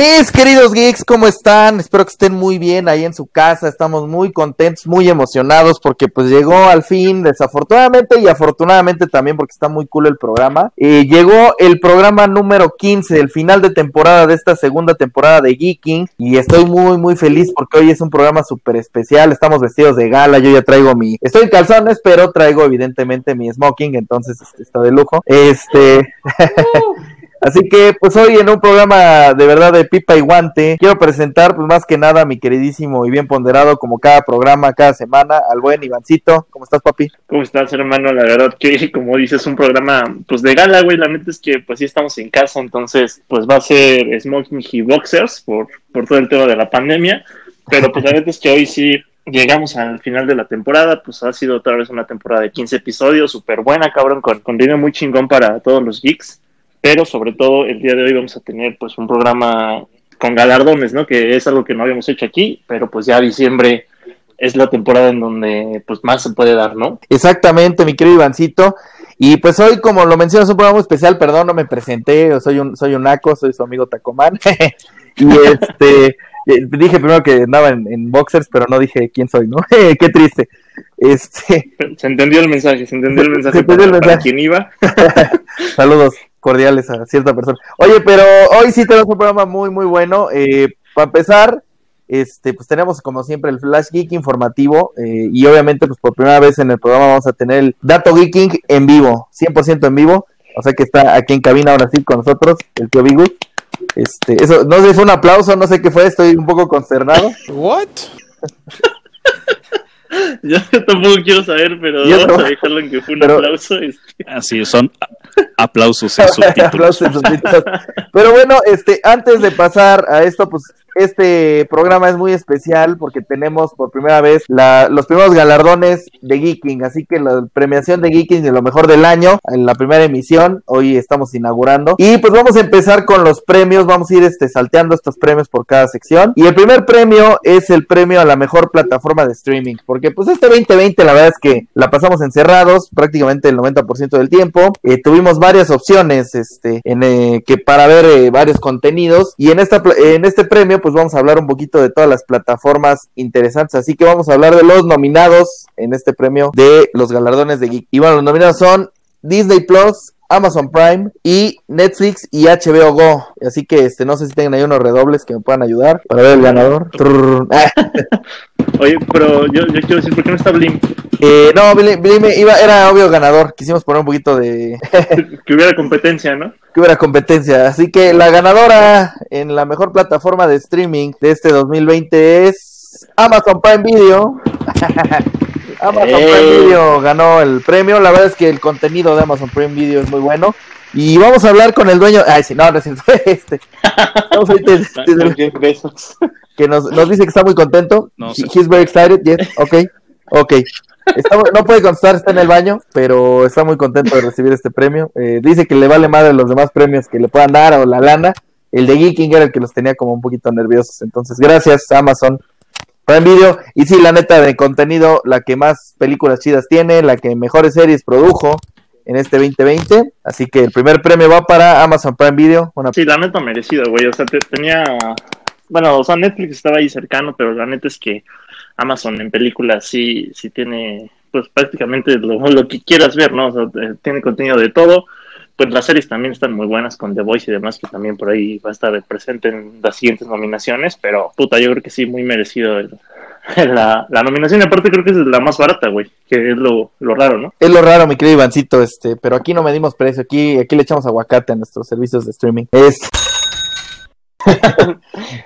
Mis queridos geeks, ¿cómo están? Espero que estén muy bien ahí en su casa. Estamos muy contentos, muy emocionados porque pues llegó al fin, desafortunadamente y afortunadamente también porque está muy cool el programa. Eh, llegó el programa número 15, el final de temporada de esta segunda temporada de Geeking y estoy muy muy feliz porque hoy es un programa súper especial. Estamos vestidos de gala, yo ya traigo mi... Estoy en calzones, pero traigo evidentemente mi smoking, entonces este, está de lujo. Este... Así que, pues hoy en un programa de verdad de pipa y guante, quiero presentar, pues más que nada, a mi queridísimo y bien ponderado, como cada programa, cada semana, al buen Ivancito. ¿Cómo estás, papi? ¿Cómo estás, hermano? La verdad que, como dices, un programa, pues de gala, güey. La neta es que, pues sí estamos en casa, entonces, pues va a ser Smoking y Boxers por, por todo el tema de la pandemia. Pero, pues la neta es que hoy sí llegamos al final de la temporada, pues ha sido otra vez una temporada de 15 episodios, súper buena, cabrón, con contenido muy chingón para todos los geeks pero sobre todo el día de hoy vamos a tener pues un programa con galardones, ¿no? Que es algo que no habíamos hecho aquí, pero pues ya diciembre es la temporada en donde pues más se puede dar, ¿no? Exactamente, mi querido Ivancito. Y pues hoy, como lo mencionas, un programa especial, perdón, no me presenté, soy un, soy un naco, soy su amigo Tacomán. y este, eh, dije primero que andaba en, boxers, pero no dije quién soy, ¿no? Qué triste. Este... Se entendió el mensaje, se entendió el mensaje. Se entendió el mensaje. quién iba? Saludos cordiales a cierta persona. Oye, pero hoy sí tenemos un programa muy, muy bueno. Eh, para empezar, este, pues tenemos como siempre el Flash Geek informativo eh, y obviamente pues por primera vez en el programa vamos a tener el Dato Geeking en vivo, 100% en vivo. O sea que está aquí en cabina ahora sí con nosotros, el tío Bigu. Este, eso, no sé, si fue un aplauso, no sé qué fue, estoy un poco consternado. ¿What? Yo tampoco quiero saber, pero vamos a dejarlo en que fue un aplauso. Este. Así son aplausos en aplausos en subtítulos. Pero bueno, este, antes de pasar a esto, pues este programa es muy especial porque tenemos por primera vez los primeros galardones de Geeking, así que la premiación de Geeking de lo mejor del año en la primera emisión, hoy estamos inaugurando. Y pues vamos a empezar con los premios, vamos a ir este salteando estos premios por cada sección. Y el primer premio es el premio a la mejor plataforma de streaming, porque pues este 2020 la verdad es que la pasamos encerrados prácticamente el 90% del tiempo, eh, tuvimos varias opciones este eh, que para ver eh, varios contenidos. Y en esta en este premio pues vamos a hablar un poquito de todas las plataformas interesantes. Así que vamos a hablar de los nominados en este premio de los galardones de Geek. Y bueno, los nominados son Disney Plus, Amazon Prime y Netflix y HBO Go. Así que este no sé si tengan ahí unos redobles que me puedan ayudar para ver el ganador. Oye, pero yo, yo, quiero decir, ¿por qué no está Blim? Eh, no, Blim, iba, era obvio ganador. Quisimos poner un poquito de... que hubiera competencia, ¿no? Que hubiera competencia. Así que la ganadora en la mejor plataforma de streaming de este 2020 es Amazon Prime Video. Amazon Prime Video ganó el premio. La verdad es que el contenido de Amazon Prime Video es muy bueno. Y vamos a hablar con el dueño. Ay, sí, no, no es este. Vamos a ir que nos, nos, dice que está muy contento. No, He's very excited. Yes. Ok. Ok. no puede contestar, está en el baño, pero está muy contento de recibir este premio. Eh, dice que le vale madre los demás premios que le puedan dar o la lana. El de Geeking era el que los tenía como un poquito nerviosos. Entonces, gracias, Amazon. Prime Video. Y sí, la neta de contenido, la que más películas chidas tiene, la que mejores series produjo en este 2020. Así que el primer premio va para Amazon Prime Video. Sí, la neta merecido, güey. O sea, tenía. Bueno, o sea, Netflix estaba ahí cercano, pero la neta es que Amazon en películas sí, sí tiene, pues prácticamente lo, lo que quieras ver, ¿no? O sea, eh, tiene contenido de todo. Pues las series también están muy buenas con The Voice y demás, que también por ahí va a estar presente en las siguientes nominaciones, pero puta, yo creo que sí, muy merecido el, la, la, nominación. aparte creo que es la más barata, güey, que es lo, lo, raro, ¿no? Es lo raro, mi querido Ivancito, este, pero aquí no medimos precio, aquí, aquí le echamos aguacate a nuestros servicios de streaming. Es...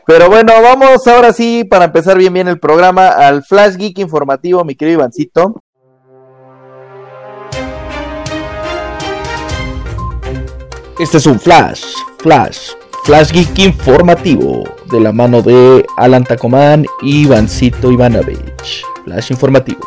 pero bueno, vamos ahora sí, para empezar bien bien el programa, al Flash Geek informativo, mi querido Ivancito. Este es un flash, flash, flash geek informativo de la mano de Alan Tacomán y Ivancito Ivanovich. Flash informativo.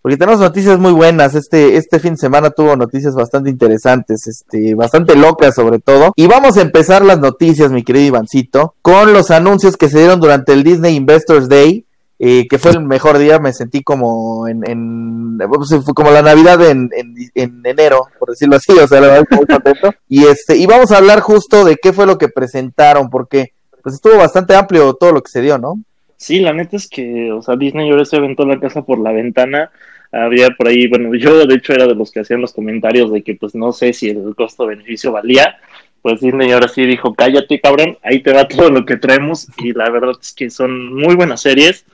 Porque tenemos noticias muy buenas. Este, este fin de semana tuvo noticias bastante interesantes, este, bastante locas sobre todo. Y vamos a empezar las noticias, mi querido Ivancito, con los anuncios que se dieron durante el Disney Investors Day eh, que fue el mejor día, me sentí como en, en pues, como la Navidad en, en, enero, por decirlo así, o sea, la verdad muy contento. Y este, y vamos a hablar justo de qué fue lo que presentaron, porque pues estuvo bastante amplio todo lo que se dio, ¿no? Sí, la neta es que, o sea, Disney ahora se aventó la casa por la ventana. Había por ahí, bueno, yo de hecho era de los que hacían los comentarios de que pues no sé si el costo-beneficio valía. Pues Disney ahora sí dijo, cállate cabrón, ahí te va todo lo que traemos. Y la verdad es que son muy buenas series,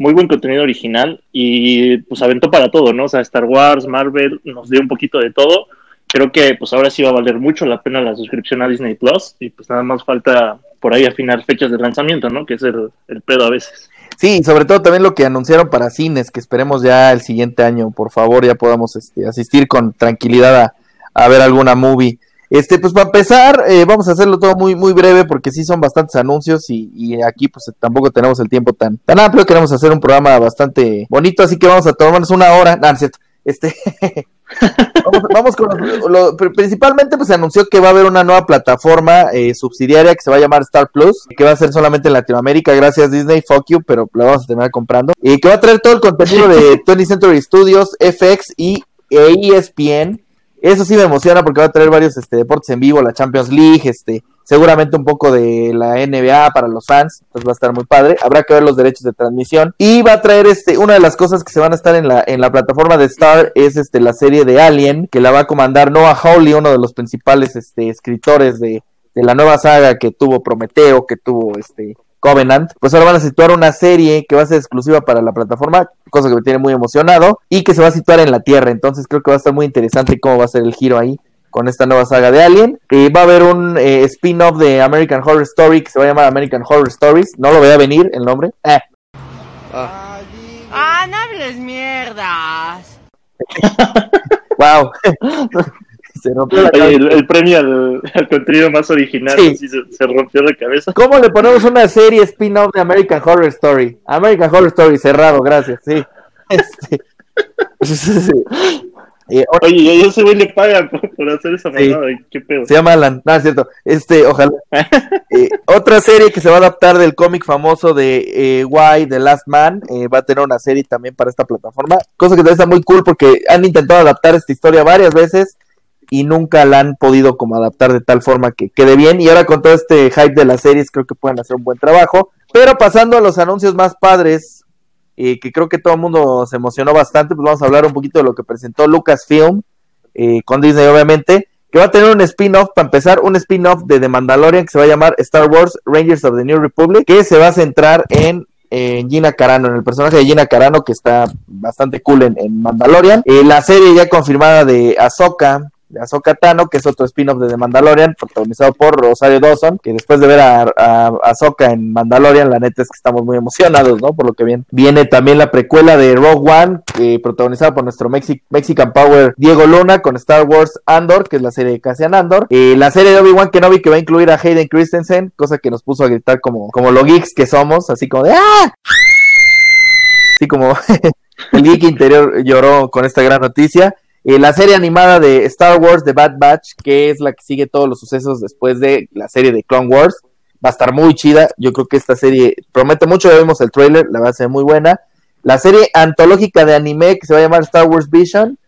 muy buen contenido original y pues aventó para todo, ¿no? O sea, Star Wars, Marvel, nos dio un poquito de todo. Creo que pues ahora sí va a valer mucho la pena la suscripción a Disney Plus y pues nada más falta por ahí afinar fechas de lanzamiento, ¿no? Que es el, el pedo a veces. Sí, sobre todo también lo que anunciaron para cines, que esperemos ya el siguiente año, por favor, ya podamos este, asistir con tranquilidad a, a ver alguna movie. Este, pues para empezar, eh, vamos a hacerlo todo muy, muy breve porque sí son bastantes anuncios y, y, aquí pues tampoco tenemos el tiempo tan, tan amplio. Queremos hacer un programa bastante bonito, así que vamos a tomarnos una hora. No, no es cierto. Este, vamos, vamos, con lo, lo, principalmente pues se anunció que va a haber una nueva plataforma eh, subsidiaria que se va a llamar Star Plus, que va a ser solamente en Latinoamérica, gracias Disney, fuck you, pero la vamos a terminar comprando, y que va a traer todo el contenido de 20th Century Studios, FX y ESPN. Eso sí me emociona porque va a traer varios este, deportes en vivo, la Champions League, este, seguramente un poco de la NBA para los fans, pues va a estar muy padre. Habrá que ver los derechos de transmisión y va a traer este una de las cosas que se van a estar en la en la plataforma de Star es este la serie de Alien que la va a comandar Noah Hawley, uno de los principales este escritores de, de la nueva saga que tuvo Prometeo, que tuvo este Covenant, pues ahora van a situar una serie que va a ser exclusiva para la plataforma, cosa que me tiene muy emocionado, y que se va a situar en la Tierra, entonces creo que va a estar muy interesante cómo va a ser el giro ahí con esta nueva saga de Alien. Eh, va a haber un eh, spin-off de American Horror Story que se va a llamar American Horror Stories, no lo voy a venir el nombre. Eh. Ah. ah, no hables mierdas. wow. se rompió la cabeza. El, el, premio al, al, contenido más original sí. se, se, rompió la cabeza. ¿Cómo le ponemos una serie spin-off de American Horror Story? American Horror Story, cerrado, gracias, sí. Este. Eh, Oye, y a ese güey le pagan por, por hacer esa mamada, sí. ¿qué pedo? Se llama Alan, no, es cierto, este, ojalá. eh, otra serie que se va a adaptar del cómic famoso de eh, Why, The Last Man, eh, va a tener una serie también para esta plataforma, cosa que está muy cool porque han intentado adaptar esta historia varias veces y nunca la han podido como adaptar de tal forma que quede bien, y ahora con todo este hype de las series creo que pueden hacer un buen trabajo, pero pasando a los anuncios más padres, eh, que creo que todo el mundo se emocionó bastante, pues vamos a hablar un poquito de lo que presentó Lucasfilm eh, con Disney, obviamente, que va a tener un spin-off, para empezar, un spin-off de The Mandalorian que se va a llamar Star Wars Rangers of the New Republic, que se va a centrar en, Gina Carano, en el personaje de Gina Carano, que está bastante cool en, en Mandalorian. Eh, la serie ya confirmada de Ahsoka, de Ahsoka Tano, que es otro spin-off de The Mandalorian, protagonizado por Rosario Dawson, que después de ver a, a, a en Mandalorian, la neta es que estamos muy emocionados, ¿no? Por lo que viene. Viene también la precuela de Rogue One, eh, protagonizada por nuestro Mexi Mexican Power Diego Luna, con Star Wars Andor, que es la serie de Cassian Andor. Eh, la serie de Obi-Wan Kenobi, que va a incluir a Hayden Christensen, cosa que nos puso a gritar como, como los geeks que somos, así como de ¡Ah! Así como el geek interior lloró con esta gran noticia. Eh, la serie animada de Star Wars The Bad Batch, que es la que sigue todos los sucesos después de la serie de Clone Wars, va a estar muy chida. Yo creo que esta serie promete mucho. Ya vimos el trailer, la va a ser muy buena. La serie antológica de anime que se va a llamar Star Wars Vision.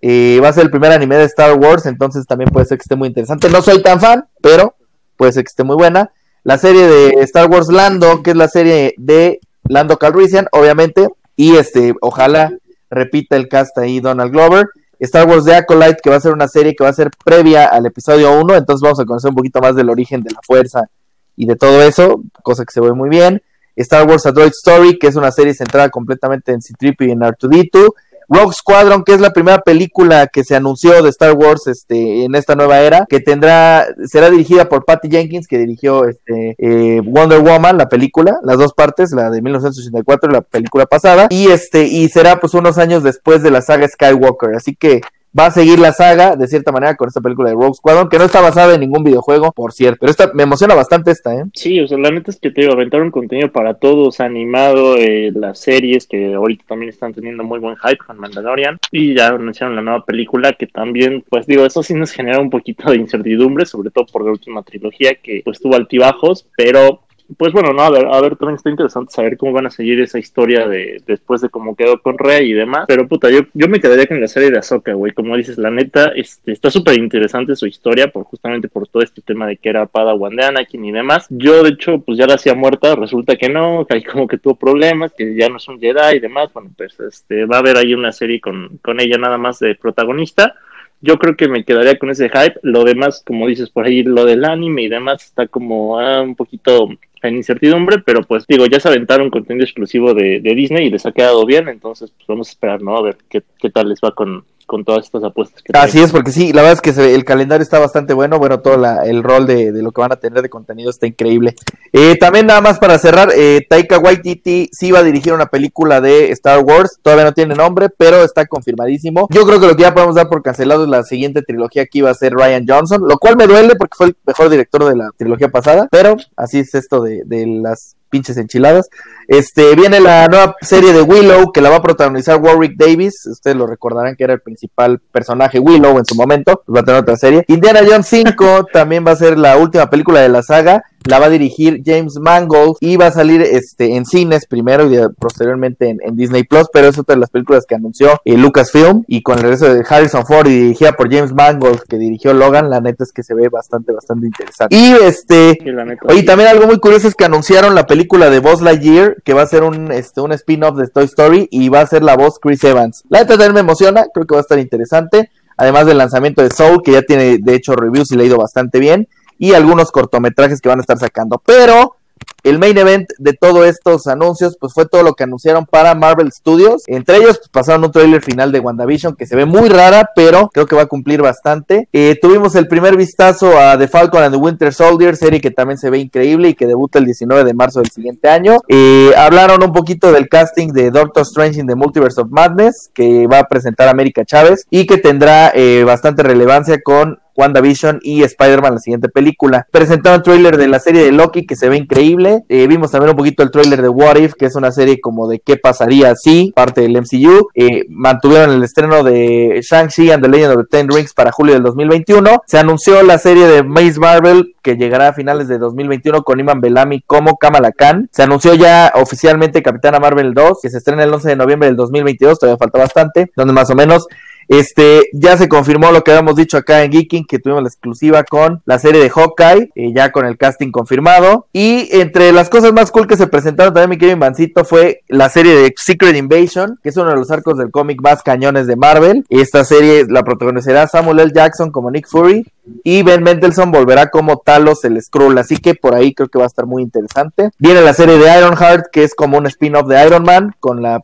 Eh, va a ser el primer anime de Star Wars, entonces también puede ser que esté muy interesante. No soy tan fan, pero puede ser que esté muy buena. La serie de Star Wars Lando, que es la serie de Lando Calrissian, obviamente. Y este, ojalá repita el cast ahí Donald Glover. Star Wars The Acolyte, que va a ser una serie que va a ser previa al episodio 1, entonces vamos a conocer un poquito más del origen de la fuerza y de todo eso, cosa que se ve muy bien. Star Wars A Droid Story, que es una serie centrada completamente en C-3PO y en R2-D2. Rogue Squadron, que es la primera película que se anunció de Star Wars este, en esta nueva era, que tendrá, será dirigida por Patty Jenkins, que dirigió este, eh, Wonder Woman, la película, las dos partes, la de 1984 y la película pasada, y este, y será pues unos años después de la saga Skywalker, así que va a seguir la saga de cierta manera con esta película de Rogue Squadron, que no está basada en ningún videojuego, por cierto. Pero esta me emociona bastante esta, ¿eh? Sí, o sea, la neta es que te digo, aventaron contenido para todos, animado, eh, las series que ahorita también están teniendo muy buen hype con Mandalorian, y ya anunciaron la nueva película que también, pues digo, eso sí nos genera un poquito de incertidumbre, sobre todo por la última trilogía que pues tuvo altibajos, pero pues bueno, no, a ver, a ver, también está interesante saber cómo van a seguir esa historia de después de cómo quedó con Rey y demás. Pero puta, yo, yo me quedaría con la serie de Ahsoka, güey. Como dices, la neta, este, está súper interesante su historia, por justamente por todo este tema de que era Padawan de Anakin y demás. Yo, de hecho, pues ya la hacía muerta, resulta que no, que ahí como que tuvo problemas, que ya no es un Jedi y demás. Bueno, pues este, va a haber ahí una serie con, con ella nada más de protagonista yo creo que me quedaría con ese hype. Lo demás, como dices por ahí, lo del anime y demás está como ah, un poquito en incertidumbre, pero pues digo, ya se aventaron contenido exclusivo de, de, Disney y les ha quedado bien, entonces pues vamos a esperar, ¿no? A ver qué, qué tal les va con, con todas estas apuestas que Así es, porque sí, la verdad es que el calendario está bastante bueno, bueno, todo la, el rol de, de, lo que van a tener de contenido está increíble. Eh, también nada más para cerrar, eh, Taika Waititi sí va a dirigir una película de Star Wars, todavía no tiene nombre, pero está confirmadísimo. Yo creo que lo que ya podemos dar por cancelado es la siguiente trilogía que iba a ser Ryan Johnson, lo cual me duele porque fue el mejor director de la trilogía pasada, pero así es esto de, de las pinches enchiladas. Este, viene la nueva serie de Willow que la va a protagonizar Warwick Davis. Ustedes lo recordarán que era el principal personaje Willow en su momento. Va a tener otra serie. Indiana Jones 5 también va a ser la última película de la saga la va a dirigir James Mangold y va a salir este en cines primero y posteriormente en, Disney Plus, pero es otra de las películas que anunció eh, Lucasfilm y con el regreso de Harrison Ford y dirigida por James Mangold que dirigió Logan, la neta es que se ve bastante bastante interesante. Y este y también algo muy curioso es que anunciaron la película de Buzz Lightyear que va a ser un este un spin-off de Toy Story y va a ser la voz Chris Evans. La neta también me emociona, creo que va a estar interesante. Además del lanzamiento de Soul, que ya tiene de hecho reviews y leído bastante bien y algunos cortometrajes que van a estar sacando. Pero el main event de todos estos anuncios, pues fue todo lo que anunciaron para Marvel Studios. Entre ellos, pues, pasaron un trailer final de WandaVision que se ve muy rara, pero creo que va a cumplir bastante. Eh, tuvimos el primer vistazo a The Falcon and the Winter Soldier, serie que también se ve increíble y que debuta el 19 de marzo del siguiente año. Eh, hablaron un poquito del casting de Doctor Strange in the Multiverse of Madness, que va a presentar América Chávez y que tendrá eh, bastante relevancia con WandaVision y Spider-Man, la siguiente película. Presentaron un trailer de la serie de Loki que se ve increíble. Eh, vimos también un poquito el trailer de What If, que es una serie como de qué pasaría si, parte del MCU. Eh, mantuvieron el estreno de Shang-Chi and the Legend of the Ten Rings para julio del 2021. Se anunció la serie de Maze Marvel que llegará a finales de 2021 con Iman Bellamy como Kamala Khan. Se anunció ya oficialmente Capitana Marvel 2, que se estrena el 11 de noviembre del 2022, todavía falta bastante, donde más o menos este, ya se confirmó lo que habíamos dicho acá en Geeking, que tuvimos la exclusiva con la serie de Hawkeye, eh, ya con el casting confirmado. Y entre las cosas más cool que se presentaron también, mi querido Ivancito, fue la serie de Secret Invasion, que es uno de los arcos del cómic más cañones de Marvel. Esta serie la protagonizará Samuel L. Jackson como Nick Fury y Ben Mendelsohn volverá como Talos el Skrull, así que por ahí creo que va a estar muy interesante. Viene la serie de Ironheart, que es como un spin-off de Iron Man, con la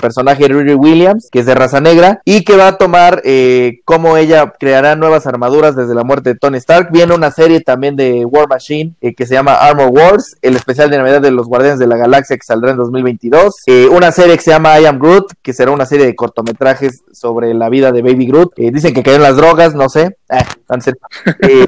personaje Riri Williams, que es de raza negra, y que va a tomar eh, cómo ella creará nuevas armaduras desde la muerte de Tony Stark. Viene una serie también de War Machine, eh, que se llama Armor Wars, el especial de Navidad de los Guardianes de la Galaxia, que saldrá en 2022. Eh, una serie que se llama I Am Groot, que será una serie de cortometrajes sobre la vida de Baby Groot. dicen que cayó en las drogas, no sé. Eh,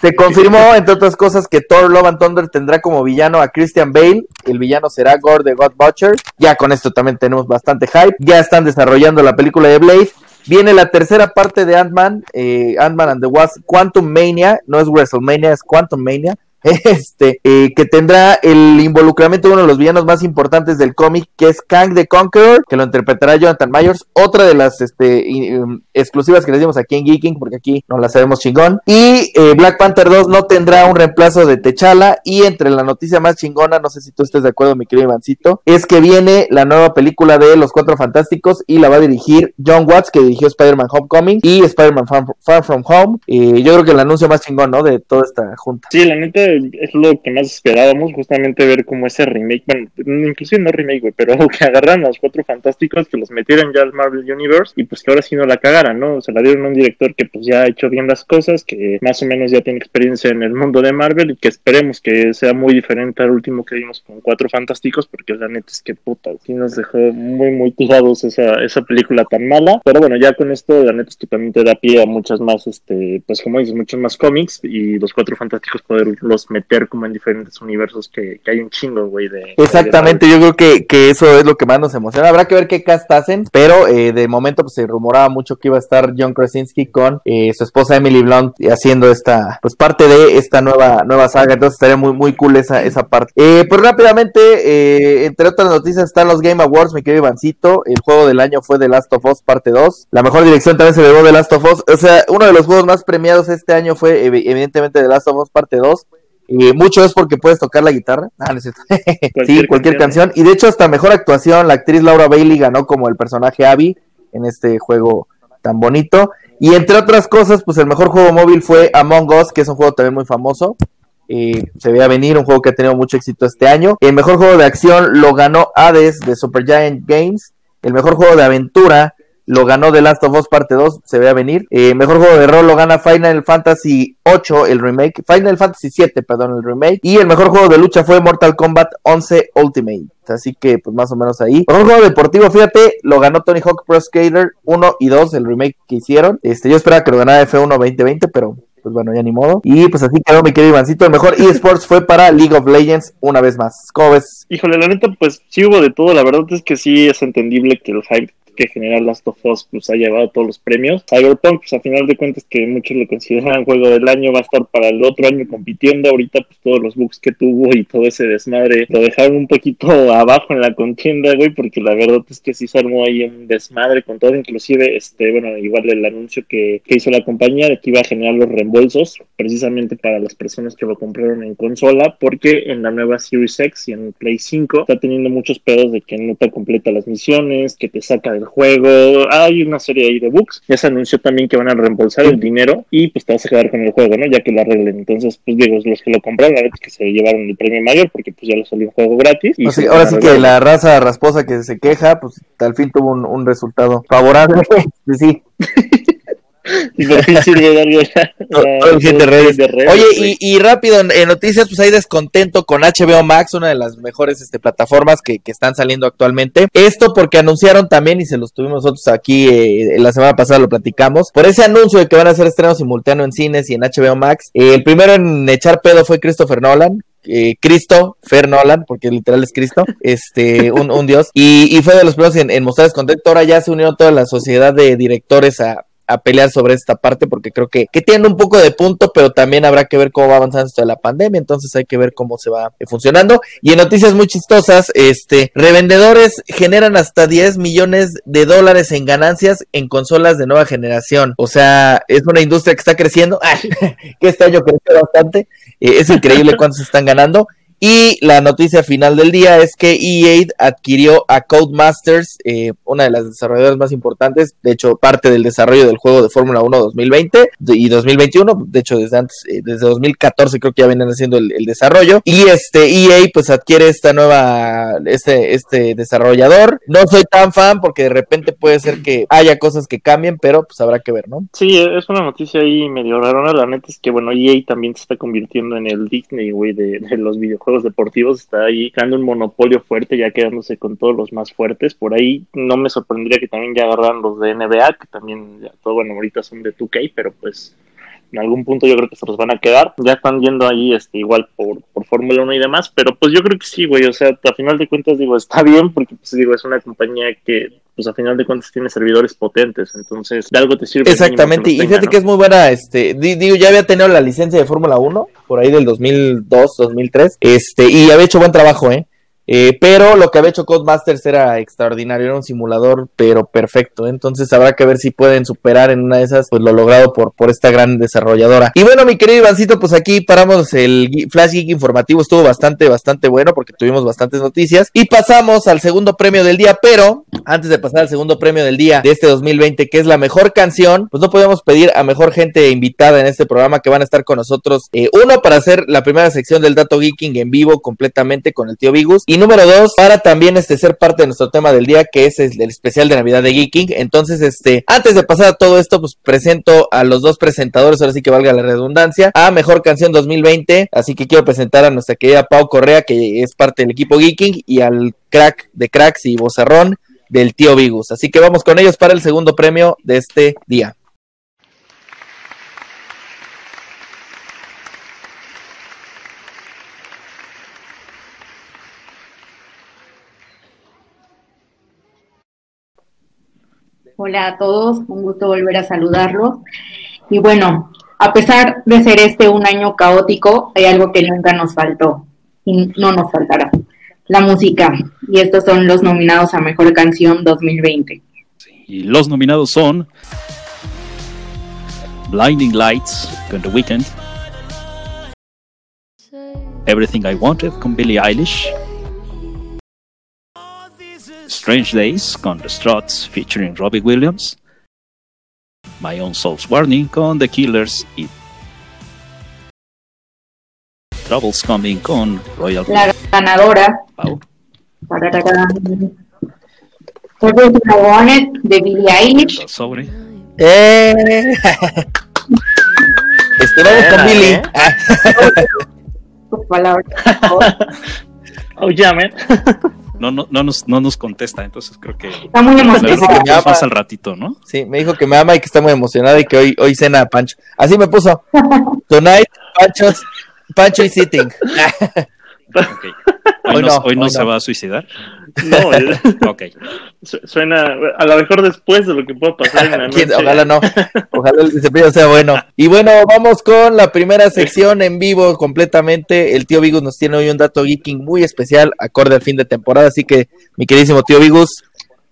se confirmó, entre otras cosas, que Thor Love and Thunder tendrá como villano a Christian Bale. El villano será Gore the God Butcher. Ya con esto también tenemos bastante hype. Ya están desarrollando la película de Blade. Viene la tercera parte de Ant-Man, eh, Ant-Man and the Wasp, Quantum Mania. No es WrestleMania, es Quantum Mania. Este, eh, que tendrá el involucramiento de uno de los villanos más importantes del cómic, que es Kang the Conqueror, que lo interpretará Jonathan Myers, otra de las este, um, exclusivas que les dimos aquí en Geeking, porque aquí no la sabemos chingón. Y eh, Black Panther 2 no tendrá un reemplazo de Techala, y entre la noticia más chingona, no sé si tú estés de acuerdo, mi querido Ivancito, es que viene la nueva película de Los Cuatro Fantásticos y la va a dirigir John Watts, que dirigió Spider-Man Homecoming y Spider-Man Far, From Home. y yo creo que el anuncio más chingón, ¿no? De toda esta junta. Sí, la neta es lo que más esperábamos, justamente ver cómo ese remake, bueno, inclusive no remake, güey, pero que agarran a los cuatro fantásticos, que los metieran ya al Marvel Universe y pues que ahora sí no la cagaran, ¿no? Se la dieron a un director que pues ya ha hecho bien las cosas, que más o menos ya tiene experiencia en el mundo de Marvel y que esperemos que sea muy diferente al último que vimos con cuatro fantásticos, porque la neta es que puta, sí nos dejó muy, muy tirados esa, esa película tan mala, pero bueno, ya con esto la neta es que también te da pie a muchas más, este, pues como dices, muchos más cómics y los cuatro fantásticos poderlos meter como en diferentes universos que, hay un chingo, güey. De, Exactamente, yo creo que, que, eso es lo que más nos emociona. Habrá que ver qué cast hacen, pero eh, de momento pues se rumoraba mucho que iba a estar John Krasinski con eh, su esposa Emily Blunt haciendo esta, pues parte de esta nueva, nueva saga, entonces estaría muy, muy cool esa, esa parte. Eh, pues rápidamente, entre otras noticias están los Game Awards, mi querido Ivancito, el juego del año fue The Last of Us parte 2, la mejor dirección también se llevó The Last of Us, o sea, uno de los juegos más premiados este año fue evidentemente The Last of Us parte 2, y mucho es porque puedes tocar la guitarra. Ah, no es cierto. sí, cualquier canción. Y de hecho, hasta mejor actuación, la actriz Laura Bailey ganó como el personaje Abby en este juego tan bonito. Y entre otras cosas, pues el mejor juego móvil fue Among Us, que es un juego también muy famoso. y se veía venir, un juego que ha tenido mucho éxito este año. El mejor juego de acción lo ganó Hades de Supergiant Games. El mejor juego de aventura lo ganó The Last of Us Parte 2, se ve a venir. Eh, mejor juego de rol lo gana Final Fantasy 8, el remake. Final Fantasy 7, perdón, el remake. Y el mejor juego de lucha fue Mortal Kombat 11 Ultimate. Así que, pues más o menos ahí. Mejor juego deportivo, fíjate, lo ganó Tony Hawk Pro Skater 1 y 2, el remake que hicieron. Este, yo esperaba que lo ganara F1 2020, pero pues bueno, ya ni modo. Y pues así quedó mi querido Ivancito. El mejor eSports fue para League of Legends una vez más. ¿Cómo ves? Híjole, la neta, pues sí hubo de todo. La verdad es que sí es entendible que el hype que general Last of Us pues ha llevado todos los premios. Cyberpunk, pues a final de cuentas que muchos lo consideran juego del año, va a estar para el otro año compitiendo. Ahorita pues todos los bugs que tuvo y todo ese desmadre lo dejaron un poquito abajo en la contienda, güey, porque la verdad es que sí se armó ahí un desmadre con todo, inclusive este, bueno, igual el anuncio que, que hizo la compañía de que iba a generar los reembolsos precisamente para las personas que lo compraron en consola, porque en la nueva Series X y en Play 5 está teniendo muchos pedos de que no te completa las misiones, que te saca del juego. Hay una serie ahí de bugs. Ya se anunció también que van a reembolsar el dinero y pues te vas a quedar con el juego, ¿no? Ya que lo arreglen. Entonces, pues digo, los que lo compraron, a veces que se llevaron el premio mayor porque pues ya le salió un juego gratis. Y ahora sí que la raza rasposa que se queja, pues al fin tuvo un, un resultado favorable. sí. sirve de algo Oye, y, rápido, en, noticias, pues hay descontento con HBO Max, una de las mejores este, plataformas que, están saliendo actualmente. Esto porque anunciaron también, y se los tuvimos nosotros aquí eh, la semana pasada, lo platicamos, por ese anuncio de que van a hacer estreno simultáneo en cines y en HBO Max. Eh, el primero en echar pedo fue Christopher Nolan, eh, Cristo, Fer Nolan, porque literal es Cristo, este, un, un dios, y, y, fue de los primeros en, en mostrar descontento. Ahora ya se unió toda la sociedad de directores a, a pelear sobre esta parte porque creo que, que tiene un poco de punto, pero también habrá que ver cómo va avanzando esto de la pandemia, entonces hay que ver cómo se va funcionando. Y en noticias muy chistosas, este, revendedores generan hasta 10 millones de dólares en ganancias en consolas de nueva generación. O sea, es una industria que está creciendo, que este año creció bastante, eh, es increíble cuánto se están ganando. Y la noticia final del día es que EA adquirió a Codemasters, eh, una de las desarrolladoras más importantes, de hecho parte del desarrollo del juego de Fórmula 1 2020 y 2021, de hecho desde antes, eh, desde 2014 creo que ya vienen haciendo el, desarrollo. Y este EA pues adquiere esta nueva, este, este desarrollador. No soy tan fan porque de repente puede ser que haya cosas que cambien, pero pues habrá que ver, ¿no? Sí, es una noticia ahí medio rara, la neta es que bueno, EA también se está convirtiendo en el Disney, güey, de los videojuegos juegos deportivos está ahí creando un monopolio fuerte, ya quedándose con todos los más fuertes. Por ahí no me sorprendería que también ya agarraran los de NBA, que también ya todo, bueno, ahorita son de 2K, pero pues en algún punto yo creo que se los van a quedar. Ya están yendo ahí este, igual por, por Fórmula 1 y demás, pero pues yo creo que sí, güey. O sea, a final de cuentas, digo, está bien porque, pues digo, es una compañía que, pues a final de cuentas tiene servidores potentes, entonces de algo te sirve. Exactamente, y fíjate que es muy buena, este, digo, ya había tenido la licencia de Fórmula 1, por ahí del 2002, 2003, este, y había hecho buen trabajo, ¿eh? Eh, pero lo que había hecho Codemasters era extraordinario, era un simulador, pero perfecto. Entonces habrá que ver si pueden superar en una de esas, pues lo logrado por, por esta gran desarrolladora. Y bueno, mi querido Ivancito, pues aquí paramos el Flash Geek informativo, estuvo bastante, bastante bueno porque tuvimos bastantes noticias. Y pasamos al segundo premio del día, pero antes de pasar al segundo premio del día de este 2020, que es la mejor canción, pues no podemos pedir a mejor gente invitada en este programa que van a estar con nosotros. Eh, uno, para hacer la primera sección del Dato Geeking en vivo completamente con el tío Vigus. Y número dos, para también este ser parte de nuestro tema del día, que es el, especial de Navidad de Geeking. Entonces, este, antes de pasar a todo esto, pues presento a los dos presentadores, ahora sí que valga la redundancia, a Mejor Canción 2020. Así que quiero presentar a nuestra querida Pau Correa, que es parte del equipo Geeking, y al crack de cracks y bozarrón del tío Vigus. Así que vamos con ellos para el segundo premio de este día. Hola a todos, un gusto volver a saludarlos. Y bueno, a pesar de ser este un año caótico, hay algo que nunca nos faltó y no nos faltará. La música. Y estos son los nominados a Mejor Canción 2020. Y los nominados son Blinding Lights con The Weeknd, Everything I Wanted con Billie Eilish, Strange Days con The Struts featuring Robbie Williams, My Own Soul's Warning con The Killers y Troubles Coming con Royal La ganadora. Wow. Everything I Wanted de Billie Eilish. Sobre. ¡Eh! Este, vamos con Buena, Billy. ¿eh? Ah, Tus palabras. Oh, yeah, man. No, no, no, nos, no nos contesta, entonces creo que Está muy emocionada. que me verdad ama. más al ratito, ¿no? sí, me dijo que me ama y que está muy emocionada y que hoy, hoy cena Pancho. Así me puso. Tonight, Pancho's, Pancho is sitting. Ok. Hoy, Hoy no, no, hoy no hoy se va a suicidar. No, eh, Ok. su- suena a lo mejor después de lo que pueda pasar en la noche. ¿Quién- Ojalá no. Ojalá el desempeño sea bueno. Y bueno, vamos con la primera sección en vivo completamente. El tío Vigus nos tiene hoy un dato geeking muy especial, acorde al fin de temporada. Así que, mi queridísimo tío Vigus,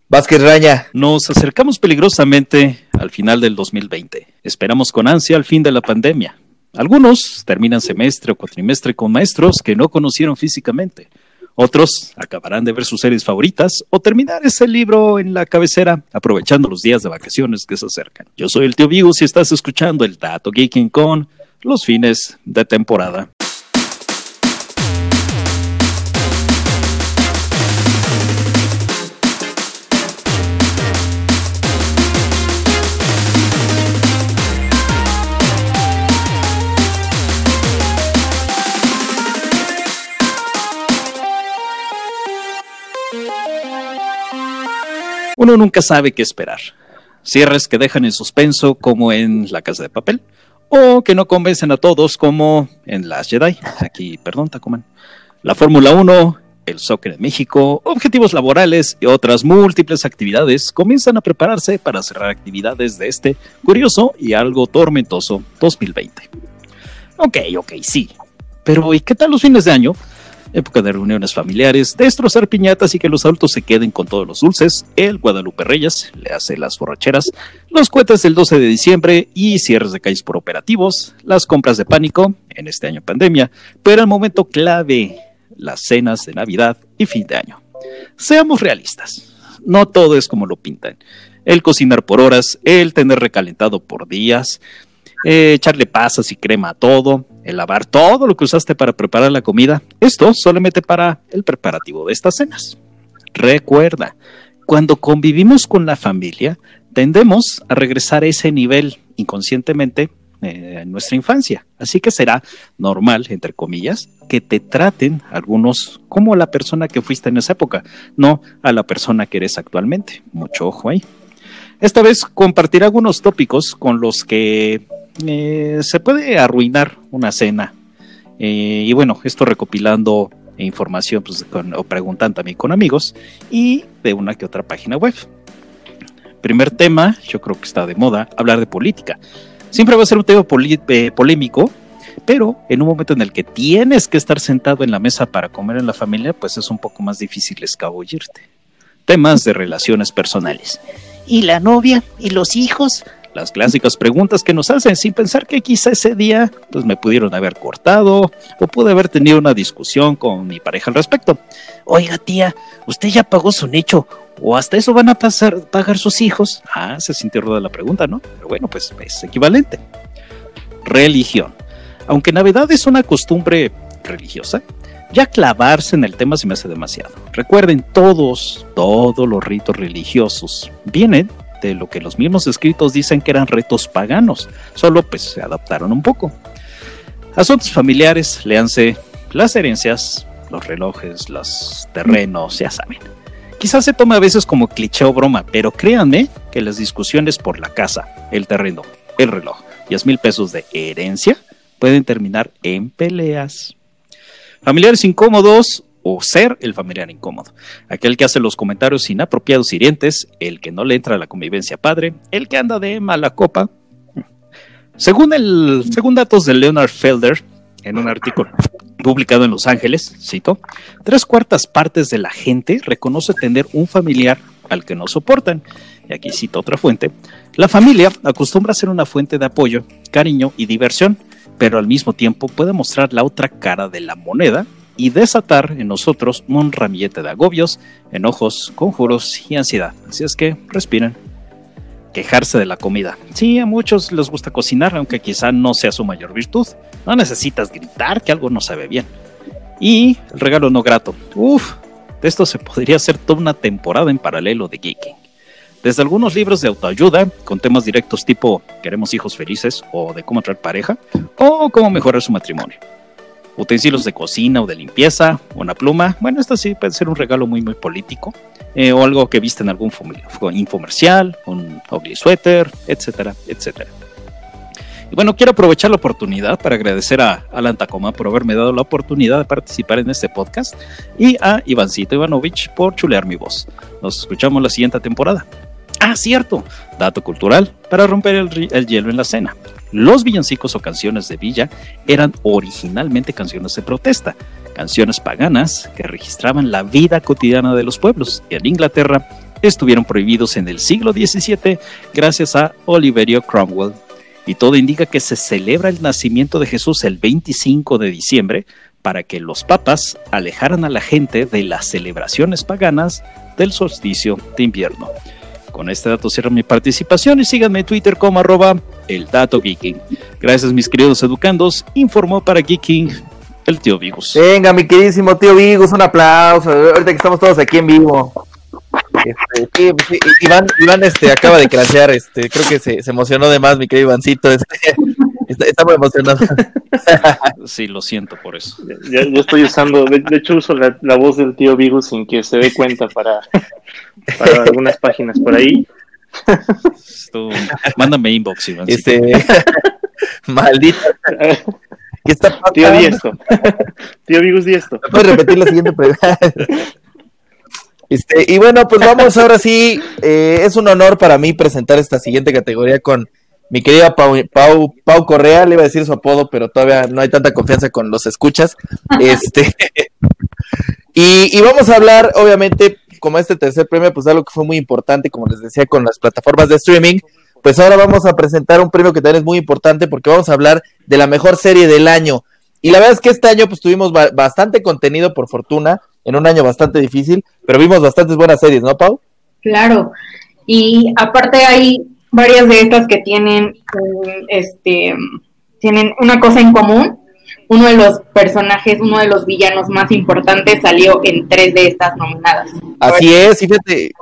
Vázquez Raña. Nos acercamos peligrosamente al final del 2020. Esperamos con ansia el fin de la pandemia. Algunos terminan semestre o cuatrimestre con maestros que no conocieron físicamente. Otros acabarán de ver sus series favoritas o terminar ese libro en la cabecera aprovechando los días de vacaciones que se acercan. Yo soy el tío Vigus y estás escuchando el Dato Geeking con los fines de temporada. Uno nunca sabe qué esperar. Cierres que dejan en suspenso como en La Casa de Papel o que no convencen a todos como en Las Jedi. Aquí, perdón, Tacoman. La Fórmula 1, el soccer en México, objetivos laborales y otras múltiples actividades comienzan a prepararse para cerrar actividades de este curioso y algo tormentoso 2020. Ok, ok, sí. Pero ¿y qué tal los fines de año? Época de reuniones familiares, destrozar piñatas y que los adultos se queden con todos los dulces, el Guadalupe Reyes le hace las borracheras, los cohetes del 12 de diciembre y cierres de calles por operativos, las compras de pánico en este año pandemia, pero el momento clave, las cenas de Navidad y fin de año. Seamos realistas, no todo es como lo pintan. El cocinar por horas, el tener recalentado por días, eh, echarle pasas y crema a todo, el lavar todo lo que usaste para preparar la comida. Esto solamente para el preparativo de estas cenas. Recuerda, cuando convivimos con la familia, tendemos a regresar a ese nivel inconscientemente eh, en nuestra infancia. Así que será normal, entre comillas, que te traten algunos como la persona que fuiste en esa época, no a la persona que eres actualmente. Mucho ojo ahí. Esta vez compartiré algunos tópicos con los que eh, se puede arruinar una cena. Eh, y bueno, esto recopilando información pues, o preguntando también con amigos y de una que otra página web. Primer tema, yo creo que está de moda, hablar de política. Siempre va a ser un tema eh, polémico, pero en un momento en el que tienes que estar sentado en la mesa para comer en la familia, pues es un poco más difícil escabullirte. Temas de relaciones personales. ¿Y la novia? ¿Y los hijos? Las clásicas preguntas que nos hacen sin pensar que quizá ese día pues me pudieron haber cortado o pude haber tenido una discusión con mi pareja al respecto. Oiga tía, usted ya pagó su nicho o hasta eso van a pasar, pagar sus hijos. Ah, se sintió ruda la pregunta, ¿no? Pero bueno, pues es equivalente. Religión. Aunque Navidad es una costumbre religiosa, ya clavarse en el tema se me hace demasiado. Recuerden, todos, todos los ritos religiosos vienen de lo que los mismos escritos dicen que eran retos paganos, solo pues se adaptaron un poco. Asuntos familiares, léanse las herencias, los relojes, los terrenos, ya saben. Quizás se tome a veces como cliché o broma, pero créanme que las discusiones por la casa, el terreno, el reloj, 10 mil pesos de herencia pueden terminar en peleas. Familiares incómodos o ser el familiar incómodo, aquel que hace los comentarios inapropiados hirientes, el que no le entra a la convivencia padre, el que anda de mala copa. Según, el, según datos de Leonard Felder, en un artículo publicado en Los Ángeles, cito, tres cuartas partes de la gente reconoce tener un familiar al que no soportan. Y aquí cito otra fuente. La familia acostumbra a ser una fuente de apoyo, cariño y diversión, pero al mismo tiempo puede mostrar la otra cara de la moneda y desatar en nosotros un ramillete de agobios, enojos, conjuros y ansiedad. Así es que respiren. Quejarse de la comida. Sí, a muchos les gusta cocinar, aunque quizá no sea su mayor virtud. No necesitas gritar que algo no sabe bien. Y el regalo no grato. Uf, de esto se podría hacer toda una temporada en paralelo de Geeking. Desde algunos libros de autoayuda, con temas directos tipo queremos hijos felices o de cómo traer pareja, o cómo mejorar su matrimonio utensilios de cocina o de limpieza, una pluma. Bueno, esto sí puede ser un regalo muy, muy político. Eh, o algo que viste en algún infomercial, un ugly sweater, etcétera, etcétera. Y bueno, quiero aprovechar la oportunidad para agradecer a Alan Tacoma por haberme dado la oportunidad de participar en este podcast y a Ivancito Ivanovich por chulear mi voz. Nos escuchamos la siguiente temporada. Ah, cierto, dato cultural para romper el hielo en la cena. Los villancicos o canciones de villa eran originalmente canciones de protesta, canciones paganas que registraban la vida cotidiana de los pueblos. En Inglaterra estuvieron prohibidos en el siglo XVII gracias a Oliverio Cromwell. Y todo indica que se celebra el nacimiento de Jesús el 25 de diciembre para que los papas alejaran a la gente de las celebraciones paganas del solsticio de invierno. Con este dato cierro mi participación y síganme en Twitter como arroba el dato geeking. Gracias mis queridos educandos, informó para Geeking el tío Vigus. Venga, mi queridísimo tío Vigus, un aplauso. Ahorita que estamos todos aquí en vivo. Este, Iván, Iván este, acaba de crashear, este, creo que se, emocionó de más, mi querido Ivancito. Este, está, muy emocionado. Sí, lo siento por eso. Ya, estoy usando, de, hecho uso la, la, voz del tío Vigus sin que se dé cuenta para, para algunas páginas por ahí. mándame inbox, Iván. Este, maldito. ¿Qué está pasando? Tío Diesto. Tío Vigus Diesto. ¿Puedes repetir la siguiente pregunta? Este, y bueno, pues vamos ahora sí. Eh, es un honor para mí presentar esta siguiente categoría con mi querida Pau, Pau, Pau, Correa. Le iba a decir su apodo, pero todavía no hay tanta confianza con los escuchas. Este, y, y vamos a hablar, obviamente, como este tercer premio, pues algo que fue muy importante, como les decía, con las plataformas de streaming, pues ahora vamos a presentar un premio que también es muy importante porque vamos a hablar de la mejor serie del año. Y la verdad es que este año pues tuvimos bastante contenido por fortuna, en un año bastante difícil, pero vimos bastantes buenas series, ¿no, Pau? Claro. Y aparte hay varias de estas que tienen este tienen una cosa en común uno de los personajes, uno de los villanos más importantes salió en tres de estas nominadas. Así es, fíjate,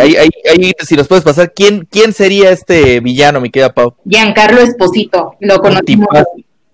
ahí, ahí, si nos puedes pasar, ¿quién, ¿quién sería este villano, mi querida Pau? Giancarlo Esposito, lo conocimos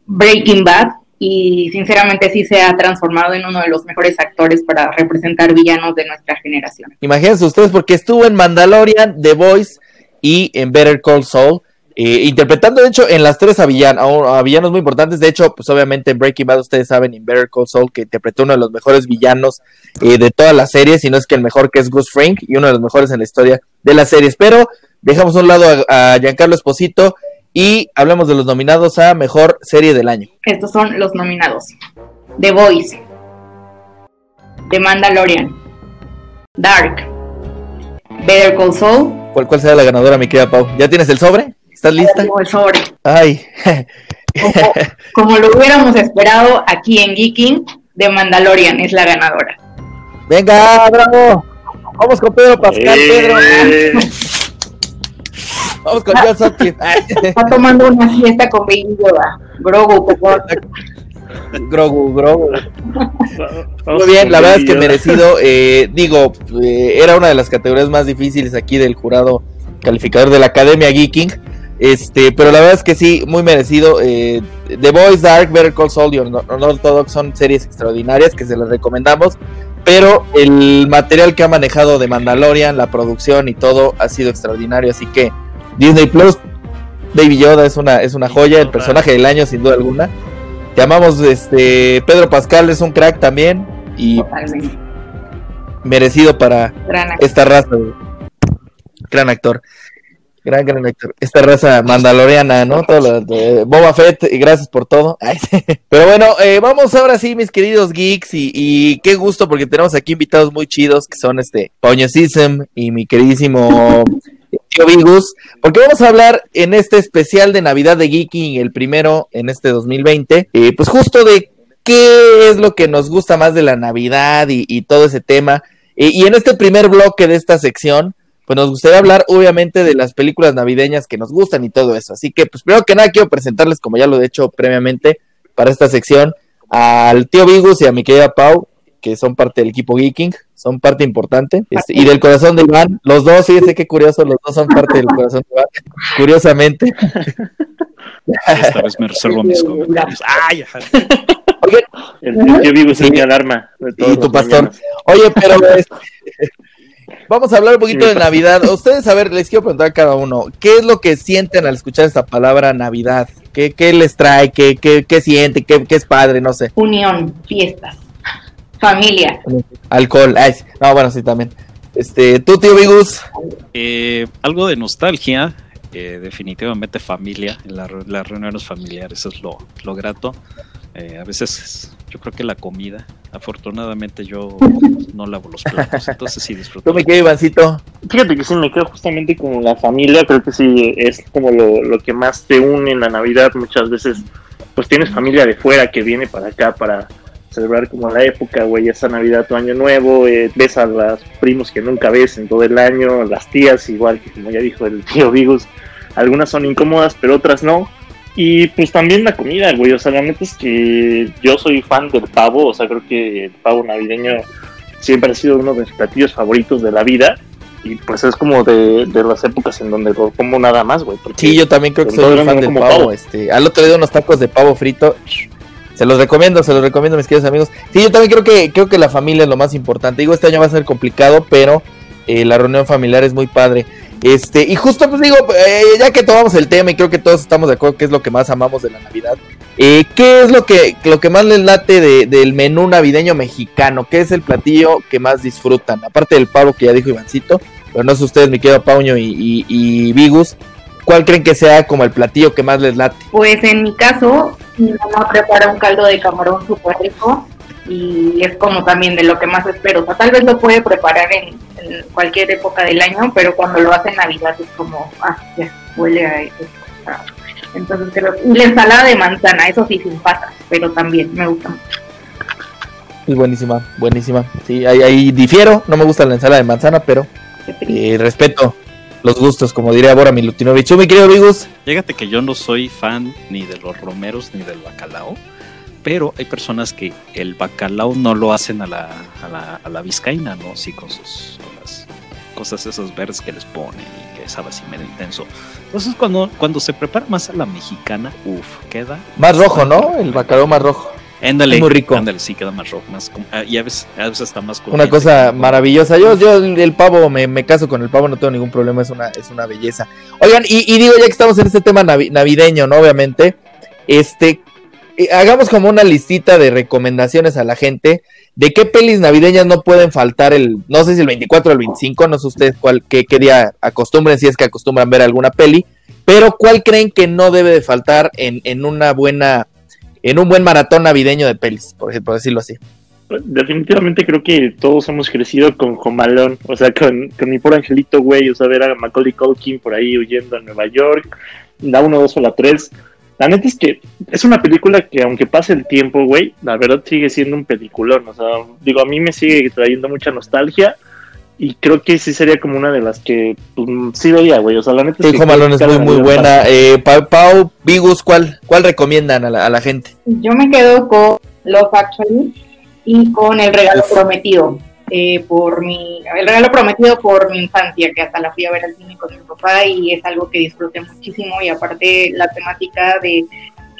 Breaking Bad y sinceramente sí se ha transformado en uno de los mejores actores para representar villanos de nuestra generación. Imagínense ustedes, porque estuvo en Mandalorian, The Voice y en Better Call Saul eh, interpretando, de hecho, en las tres a, villanos muy importantes. De hecho, pues obviamente en Breaking Bad, ustedes saben, en Better Call Saul, que interpretó uno de los mejores villanos eh, de toda la serie, si no es que el mejor, que es Gus Frank, y uno de los mejores en la historia de las series. Pero dejamos a un lado a, Giancarlo Esposito y hablamos de los nominados a Mejor Serie del Año. Estos son los nominados. The Voice, The Mandalorian, Dark, Better Call Saul. ¿Cuál, cuál será la ganadora, mi querida Pau? ¿Ya tienes el sobre? ¿Estás lista? Ay. Como, lo hubiéramos esperado aquí en Geeking, de Mandalorian es la ganadora. Venga, bravo. Vamos con Pedro Pascal, eh. Pedro. Vamos con John Sotkin. Está tomando una fiesta con Baby Yoda. Grogu, por favor. Grogu, Grogu. Muy bien, la verdad es que merecido. Eh, digo, eh, era una de las categorías más difíciles aquí del jurado calificador de la Academia Geeking. Este, pero la verdad es que sí, muy merecido. Eh, The Boys, Dark, Better Call Saul y Unorthodox son series extraordinarias que se las recomendamos. Pero el material que ha manejado de Mandalorian, la producción y todo ha sido extraordinario. Así que Disney Plus, Baby Yoda es una, es una joya, el personaje del año sin duda alguna. Te amamos, este, Pedro Pascal es un crack también. y merecido para esta raza. Gran actor. Gran, gran actor. Esta raza mandaloriana, ¿no? Todo lo de Boba Fett, y gracias por todo. Pero bueno, eh, vamos ahora sí, mis queridos geeks, y, qué gusto porque tenemos aquí invitados muy chidos que son este Poño Sism y mi queridísimo tío Vigus, porque vamos a hablar en este especial de Navidad de Geeking, el primero en este 2020, eh, pues justo de qué es lo que nos gusta más de la Navidad y, todo ese tema. y en este primer bloque de esta sección, pues nos gustaría hablar obviamente de las películas navideñas que nos gustan y todo eso. Así que, pues primero que nada quiero presentarles, como ya lo he hecho previamente para esta sección, al tío Vigus y a mi querida Pau, que son parte del equipo Geeking, son parte importante, este, y del corazón de Iván, los dos, fíjense qué curioso, los dos son parte del corazón de Iván, curiosamente. Esta vez me reservo mis comentarios. ¡Ay! Oye, el tío Vigus es mi alarma. y tu pastor. Oye, pero... Este, Vamos a hablar un poquito de Navidad. Ustedes, a ver, les quiero preguntar a cada uno, ¿qué es lo que sienten al escuchar esta palabra Navidad? ¿Qué, qué les trae? ¿Qué, qué, qué sienten? ¿Qué, ¿Qué, es padre? No sé. Unión, fiestas, familia. Alcohol. Ay, no, bueno, sí, también. Este, ¿Tú, tío Vigus? Eh, algo de nostalgia, eh, definitivamente familia, la, las reuniones familiares es lo, lo grato. Eh, a veces yo creo que la comida. Afortunadamente yo no lavo los platos, entonces sí disfruto. ¿Tú me quedo, Ivancito? Fíjate que sí, me quedo justamente con la familia. Creo que sí es como lo, lo que más te une en la Navidad. Muchas veces, pues tienes familia de fuera que viene para acá para celebrar como la época, güey, esa Navidad, tu año nuevo, eh, ves a los primos que nunca ves en todo el año, las tías, igual que como ya dijo el tío Vigus, algunas son incómodas, pero otras no y pues también la comida, güey. O sea, la neta es que yo soy fan del pavo. O sea, creo que el pavo navideño siempre ha sido uno de mis platillos favoritos de la vida. Y pues es como de, las épocas en donde lo como nada más, güey. Sí, yo también creo que soy fan del pavo. Este, al otro día unos tacos de pavo frito. Se los recomiendo, se los recomiendo, mis queridos amigos. Sí, yo también creo que, creo que la familia es lo más importante. Digo, este año va a ser complicado, pero eh, la reunión familiar es muy padre. Este, y justo pues digo, eh, ya que tomamos el tema y creo que todos estamos de acuerdo que es lo que más amamos de la Navidad, eh, ¿qué es lo que, lo que más les late del menú navideño mexicano? ¿Qué es el platillo que más disfrutan? Aparte del pavo que ya dijo Ivancito, pero no sé ustedes, mi querido Pauño y, y, Vigus, ¿cuál creen que sea como el platillo que más les late? Pues en mi caso, mi mamá prepara un caldo de camarón súper rico y es como también de lo que más espero. O sea, tal vez lo puede preparar en, cualquier época del año, pero cuando lo hace en Navidad es como, ah, ya, huele a eso. Entonces creo, y la ensalada de manzana, eso sí, sin pasas, pero también me gusta mucho. Es buenísima, buenísima. Sí, ahí, difiero, no me gusta la ensalada de manzana, pero eh, respeto los gustos, como diría Bora Milutinovich. Mi querido Vigus. Fíjate que yo no soy fan ni de los romeros ni del bacalao pero hay personas que el bacalao no lo hacen a la, a la, a la vizcaína, ¿no? Sí, con sus las cosas esas verdes que les ponen y que sabe así medio intenso. Entonces cuando, cuando se prepara más a la mexicana, uff, queda... Más rojo, ¿no? El bacalao más rojo. Ándale, muy rico. Ándale, sí, queda más rojo. Más, ah, y a veces, a veces está más Una cosa maravillosa. Yo, yo el pavo, me, me, caso con el pavo, no tengo ningún problema, es una, es una belleza. Oigan, y, y digo, ya que estamos en este tema navideño, ¿no? Obviamente, este, hagamos como una listita de recomendaciones a la gente de qué pelis navideñas no pueden faltar el, no sé si el 24 o el 25, no sé ustedes cuál, qué, día acostumbren, si es que acostumbran ver alguna peli, pero cuál creen que no debe de faltar en, en una buena, en un buen maratón navideño de pelis, por, decirlo así. Definitivamente creo que todos hemos crecido con Jomalón, o sea, con, con mi pobre angelito, güey, o sea, ver a Macaulay Culkin por ahí huyendo a Nueva York, la 1, 2 o la 3 la neta es que es una película que aunque pase el tiempo, güey, la verdad sigue siendo un peliculón. O sea, digo, a mí me sigue trayendo mucha nostalgia y creo que sí sería como una de las que pues, sí veía, güey. O sea, la neta es que... Malone es muy, muy buena. Eh, Pau, Vigus, ¿cuál, ¿cuál recomiendan a la, a la gente? Yo me quedo con Love Actually y con El Regalo Prometido. Eh, por mi, el regalo prometido por mi infancia, que hasta la fui a ver al cine con mi papá y es algo que disfruté muchísimo y aparte la temática de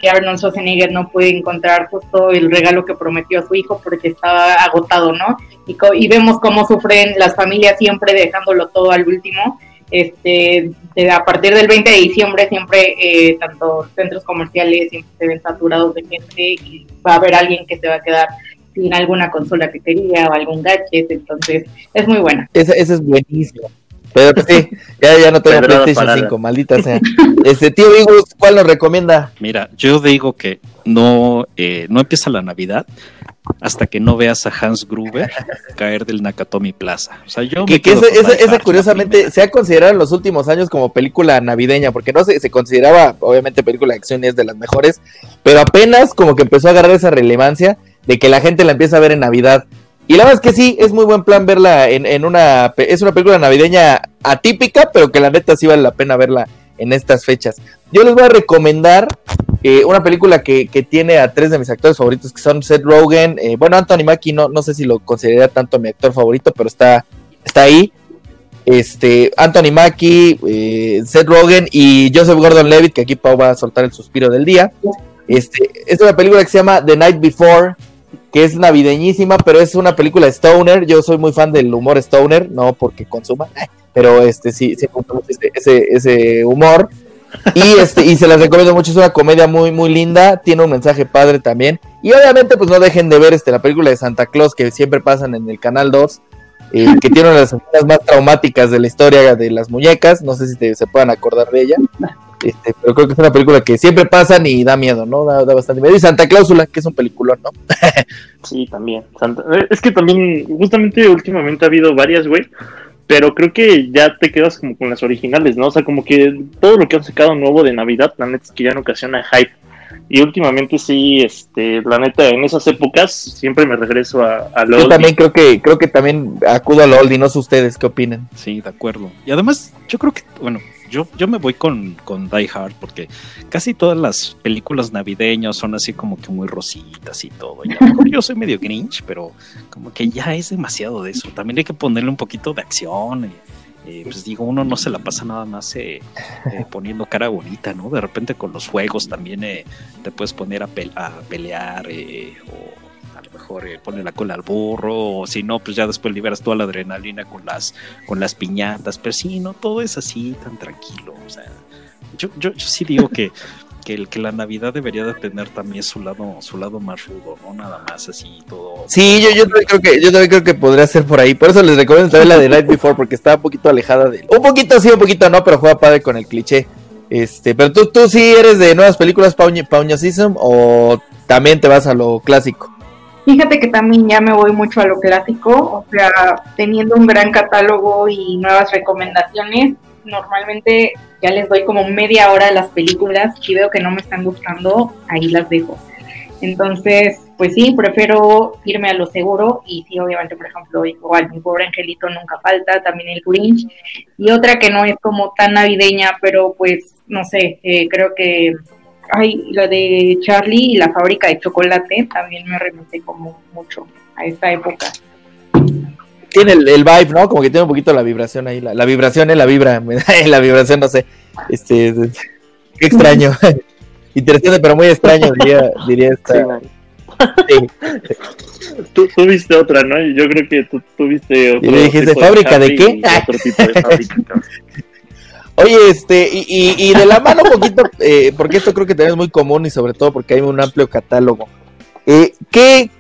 que Arnold Schwarzenegger no puede encontrar justo el regalo que prometió a su hijo porque estaba agotado, ¿no? Y, y vemos cómo sufren las familias siempre dejándolo todo al último. Este, a partir del 20 de diciembre siempre eh, tanto centros comerciales siempre se ven saturados de gente y va a haber alguien que se va a quedar sin alguna consola que quería o algún gadget, entonces es muy buena. Esa, esa es buenísima. Pero pues sí, ya, ya no tengo PlayStation 5, maldita sea. Este tío Vigus, ¿cuál nos recomienda? Mira, yo digo que no, eh, no empieza la Navidad hasta que no veas a Hans Gruber caer del Nakatomi Plaza. O sea, yo que, que esa, curiosamente se ha considerado en los últimos años como película navideña, porque no se, se consideraba, obviamente, película de acción y es de las mejores, pero apenas como que empezó a agarrar esa relevancia de que la gente la empieza a ver en Navidad. Y la verdad es que sí, es muy buen plan verla en, una... Es una película navideña atípica, pero que la neta sí vale la pena verla en estas fechas. Yo les voy a recomendar eh, una película que, que, tiene a tres de mis actores favoritos, que son Seth Rogen, eh, bueno, Anthony Mackie, no, no sé si lo consideraría tanto mi actor favorito, pero está, está ahí. Este, Anthony Mackie, eh, Seth Rogen y Joseph Gordon-Levitt, que aquí Pau va a soltar el suspiro del día. Este, es una película que se llama The Night Before, que es navideñísima, pero es una película stoner. Yo soy muy fan del humor stoner, no porque consuma, pero este sí, sí ese, ese, ese humor. Y este, y se las recomiendo mucho, es una comedia muy, muy linda, tiene un mensaje padre también. Y obviamente, pues no dejen de ver este, la película de Santa Claus que siempre pasan en el canal 2, eh, que tiene una de las escenas más traumáticas de la historia de las muñecas. No sé si se puedan acordar de ella. Este, pero creo que es una película que siempre pasan y da miedo, ¿no? Da, bastante miedo. Y Santa Cláusula, que es un peliculón, ¿no? sí, también. Eh, es que también, justamente últimamente ha habido varias, güey pero creo que ya te quedas como con las originales, ¿no? O sea, como que todo lo que han sacado nuevo de Navidad, la neta es que ya no ocasiona hype. Y últimamente sí, este, la neta, en esas épocas siempre me regreso a, a Yo también creo que, creo que también acudo a lo y no sé ustedes qué opinan. Sí, de acuerdo. Y además, yo creo que, bueno, yo, yo me voy con, con Die Hard porque casi todas las películas navideñas son así como que muy rositas y todo. yo soy medio grinch, pero como que ya es demasiado de eso. También hay que ponerle un poquito de acción. Eh, eh, pues digo, uno no se la pasa nada más eh, poniendo cara bonita, ¿no? De repente con los juegos también te puedes poner a, a pelear o mejor eh, pone la cola al burro, o si no, pues ya después liberas toda la adrenalina con las, con las piñatas, pero sí, no, todo es así, tan tranquilo, o sea, yo, yo, yo sí digo que, que, el, que la Navidad debería de tener también su lado, su lado más rudo, no nada más así todo. Sí, yo, yo también creo que, yo también creo que podría ser por ahí, por eso les recomiendo también la de Night Before, porque está un poquito alejada de un poquito sí, un poquito no, pero juega padre con el cliché. Este, pero tú, tú sí eres de nuevas películas Pauñosism o también te vas a lo clásico. Fíjate que también ya me voy mucho a lo clásico, o sea, teniendo un gran catálogo y nuevas recomendaciones, normalmente ya les doy como media hora a las películas y veo que no me están gustando, ahí las dejo. Entonces, pues sí, prefiero irme a lo seguro y sí, obviamente, por ejemplo, igual mi pobre angelito nunca falta, también el Grinch y otra que no es como tan navideña, pero pues no sé, eh, creo que ay, la de Charlie y la fábrica de chocolate también me remite como mucho a esta época. Tiene el, vibe, ¿no? Como que tiene un poquito la vibración ahí, la, vibración es la vibra, la vibración, no sé, este, qué extraño, interesante pero muy extraño diría, diría esta. Sí. Tú, viste otra, ¿no? Yo creo que tú, tuviste otra. Y le dijiste, ¿fábrica de qué? Otro tipo de fábrica. Oye, este, y, y, de la mano un poquito, eh, porque esto creo que también es muy común y sobre todo porque hay un amplio catálogo. Eh, ¿Qué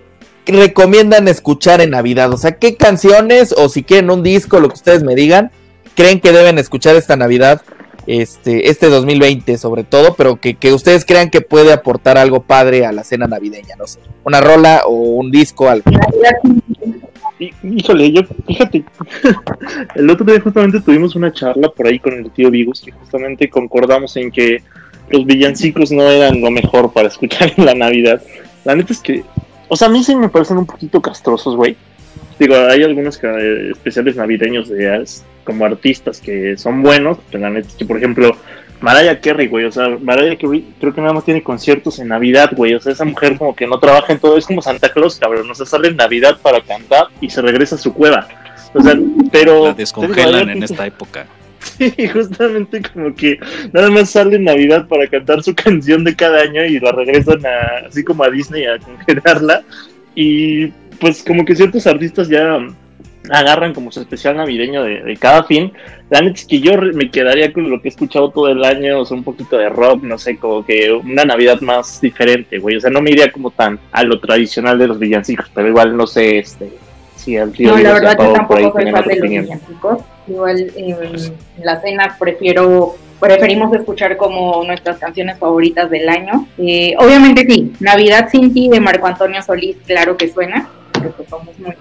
recomiendan escuchar en Navidad? O sea, ¿qué canciones o si quieren un disco, lo que ustedes me digan, creen que deben escuchar esta Navidad, este, este 2020 sobre todo, pero que, que ustedes crean que puede aportar algo padre a la cena navideña? No sé, una rola o un disco, algo. Híjole, yo, fíjate, el otro día justamente tuvimos una charla por ahí con el tío Vigus que justamente concordamos en que los villancicos no eran lo mejor para escuchar en la Navidad. La neta es que, o sea, a mí sí me parecen un poquito castrosos, güey. Digo, hay algunos especiales navideños de como artistas que son buenos, pero la neta es que, por ejemplo, Mariah Carey, güey, o sea, Mariah Carey creo que nada más tiene conciertos en Navidad, güey, o sea, esa mujer como que no trabaja en todo, es como Santa Claus, cabrón, o sea, sale en Navidad para cantar y se regresa a su cueva. O sea, pero... La descongelan en esta época. Sí, justamente como que nada más sale en Navidad para cantar su canción de cada año y la regresan a, así como a Disney a congelarla. Y pues como que ciertos artistas ya agarran como su especial navideño de, cada fin. La neta es que yo me quedaría con lo que he escuchado todo el año, o sea, un poquito de rock, no sé, como que una Navidad más diferente, güey. O sea, no me iría como tan a lo tradicional de los villancicos, pero igual no sé, este, si el tío. No, la verdad yo tampoco soy fan de los villancicos. Igual en la cena prefiero preferimos escuchar como nuestras canciones favoritas del año. Eh, obviamente sí, Navidad sin ti de Marco Antonio Solís, claro que suena, porque pues somos muy...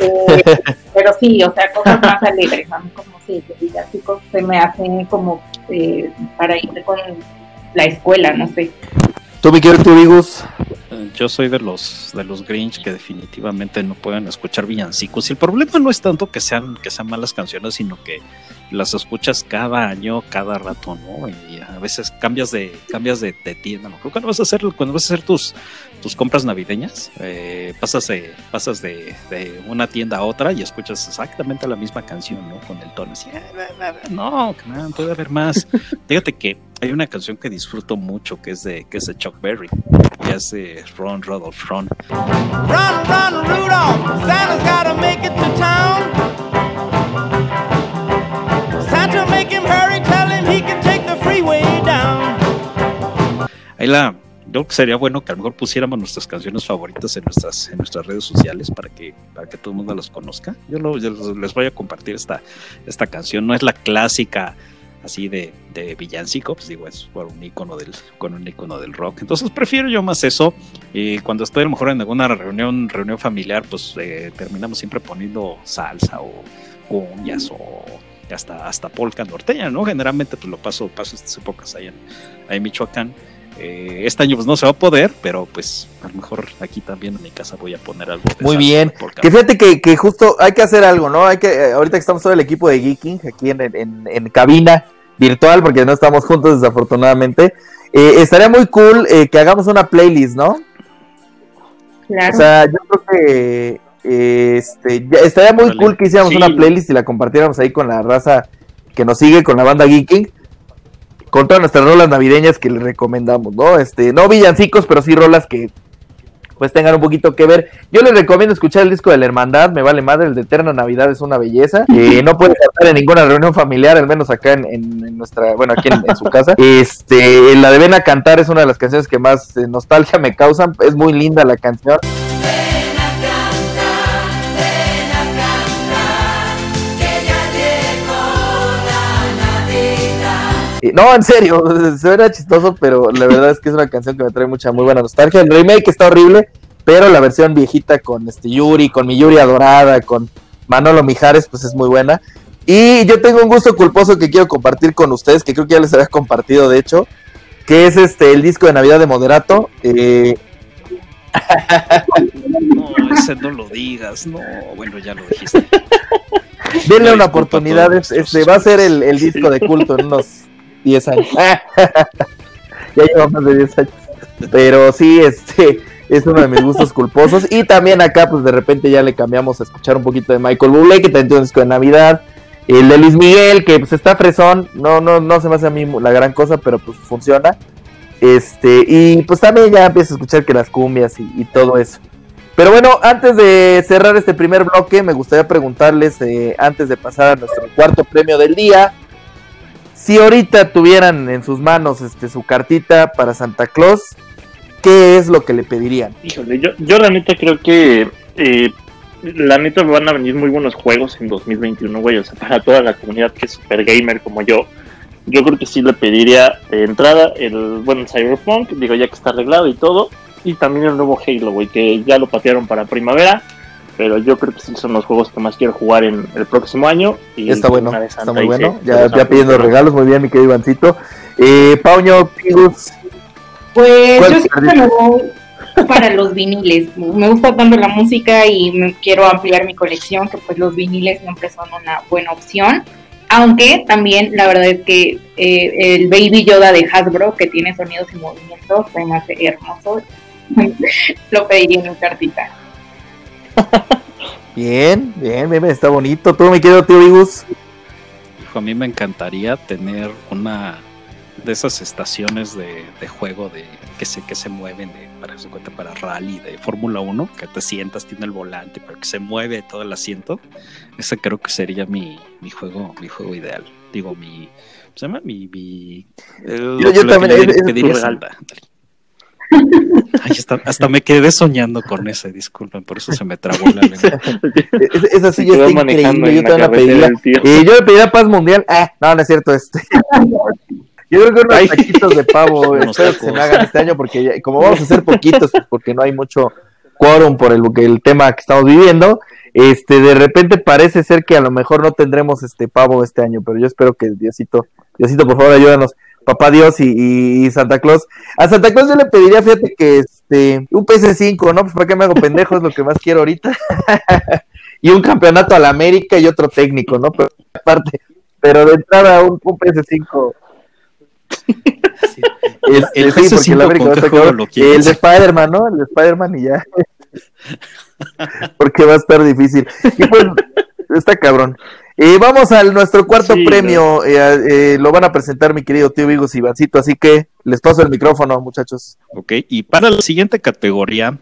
Eh, pero sí, o sea, cosas más alegres, a mí como sí, chicos se me hacen como eh, para ir con la escuela, no sé. ¿Tú, me quieres, tú, yo soy de los de los Grinch que definitivamente no pueden escuchar villancicos. Y el problema no es tanto que sean que sean malas canciones sino que las escuchas cada año cada rato no y a veces cambias de cambias de, tienda. No cuando vas a hacer cuando vas a hacer tus tus compras navideñas eh, pasas de pasas de, una tienda a otra y escuchas exactamente la misma canción no con el tono así ah, no puede haber más fíjate que hay una canción que disfruto mucho que es de que es de Chuck Berry y es de Ron Rudolph Ron. Run, run, Rudolph, Santa's gotta make it to town. Santa make him hurry, tell him he can take the freeway down. Ahí la creo que sería bueno que a lo mejor pusiéramos nuestras canciones favoritas en nuestras en nuestras redes sociales para que para que todo el mundo las conozca. Yo, les voy a compartir esta esta canción. No es la clásica así de, de villancico, pues digo, es por un icono del, con un icono del rock. Entonces prefiero yo más eso. Y cuando estoy a lo mejor en alguna reunión, reunión familiar, pues eh, terminamos siempre poniendo salsa o cuñas o hasta, hasta polka norteña, ¿no? Generalmente pues lo paso, paso estas épocas ahí ahí en Michoacán. Eh, este año pues no se va a poder, pero pues a lo mejor aquí también en mi casa voy a poner algo. Muy bien. Que fíjate que, que, justo hay que hacer algo, ¿no? Hay que, eh, ahorita que estamos todo el equipo de Geeking aquí en, en, en cabina, virtual, porque no estamos juntos desafortunadamente. Eh, estaría muy cool eh, que hagamos una playlist, ¿no? Claro. O sea, yo creo que eh, este, estaría muy cool que hiciéramos una playlist y la compartiéramos ahí con la raza que nos sigue, con la banda Geeking, con todas nuestras rolas navideñas que les recomendamos, ¿no? Este, no villancicos, pero sí rolas que pues tengan un poquito que ver. Yo les recomiendo escuchar el disco de la Hermandad, me vale madre, el de Eterna Navidad es una belleza. Eh, no puede estar en ninguna reunión familiar, al menos acá en, nuestra, bueno, aquí en, su casa. Este, la de Ven a Cantar es una de las canciones que más eh, nostalgia me causan, es muy linda la canción. No, en serio, suena chistoso, pero la verdad es que es una canción que me trae mucha, muy buena nostalgia. El remake está horrible, pero la versión viejita con este Yuri, con mi Yuri adorada, con Manolo Mijares, pues es muy buena. Y yo tengo un gusto culposo que quiero compartir con ustedes, que creo que ya les había compartido, de hecho, que es este el disco de Navidad de Moderato. Eh... No, ese no lo digas, no, bueno, ya lo dijiste. Denle una oportunidad, este va a ser el, el disco de culto en unos 10 años. ya llevamos más de 10 años. Pero sí, este es uno de mis gustos culposos. Y también acá, pues de repente ya le cambiamos a escuchar un poquito de Michael Bublé, que también tiene un disco de Navidad. El de Luis Miguel, que pues está fresón. No, no, no se me hace a mí la gran cosa, pero pues funciona. Este, y pues también ya empiezo a escuchar que las cumbias y, todo eso. Pero bueno, antes de cerrar este primer bloque, me gustaría preguntarles, eh, antes de pasar a nuestro cuarto premio del día, si ahorita tuvieran en sus manos este, su cartita para Santa Claus, ¿qué es lo que le pedirían? Híjole, yo, yo la creo que eh, la neta van a venir muy buenos juegos en 2021, güey. O sea, para toda la comunidad que es super gamer como yo, yo creo que sí le pediría de entrada el bueno Cyberpunk, digo ya que está arreglado y todo, y también el nuevo Halo, güey, que ya lo patearon para primavera pero yo creo que sí son los juegos que más quiero jugar en el próximo año. Y está bueno, está muy bueno. ya, ya pidiendo regalos, muy bien, mi querido Ivancito. Eh, Pauño, Pigus. Pues yo siempre me voy para los viniles. Me gusta tanto la música y me quiero ampliar mi colección, que pues los viniles siempre son una buena opción. Aunque también la verdad es que eh, el Baby Yoda de Hasbro, que tiene sonidos y movimientos, me hace hermoso. Lo pediría en mi cartita. Bien, bien, bien, está bonito. ¿Tú, me quedo, tío Vigus? a mí me encantaría tener una de esas estaciones de, juego de que se, que se mueven de, para su cuenta para rally de Fórmula 1, que te sientas, tiene el volante, pero que se mueve todo el asiento. Ese creo que sería mi, mi juego, mi juego ideal. Digo, mi. ¿Se llama? Mi. mi yo, también. pediría Ay, hasta, hasta, me quedé soñando con ese, disculpen, por eso se me trabó la lengua. Esa sí está increíble, yo te la pediría. Eh, yo le pediría paz mundial. Ah, no, no es cierto, este. Yo creo que unos taquitos de pavo espero que se me hagan este año porque como vamos a hacer poquitos, pues, porque no hay mucho quórum por el, el tema que estamos viviendo, este de repente parece ser que a lo mejor no tendremos este pavo este año, pero yo espero que Diosito, Diosito por favor ayúdanos papá Dios y, Santa Claus. A Santa Claus yo le pediría, fíjate que este, un PS5, ¿no? Pues para qué me hago pendejo, es lo que más quiero ahorita. y un campeonato a la América y otro técnico, ¿no? Pero aparte, pero de entrada un, un PS5. el, el, sí, porque América el de Spider-Man, ¿no? El de Spider-Man y ya. porque va a estar difícil. Y pues, está cabrón. Y vamos al nuestro cuarto premio. Eh, eh, lo van a presentar mi querido tío Vigos y Ivancito, así que les paso el micrófono, muchachos. Ok, y para la siguiente categoría,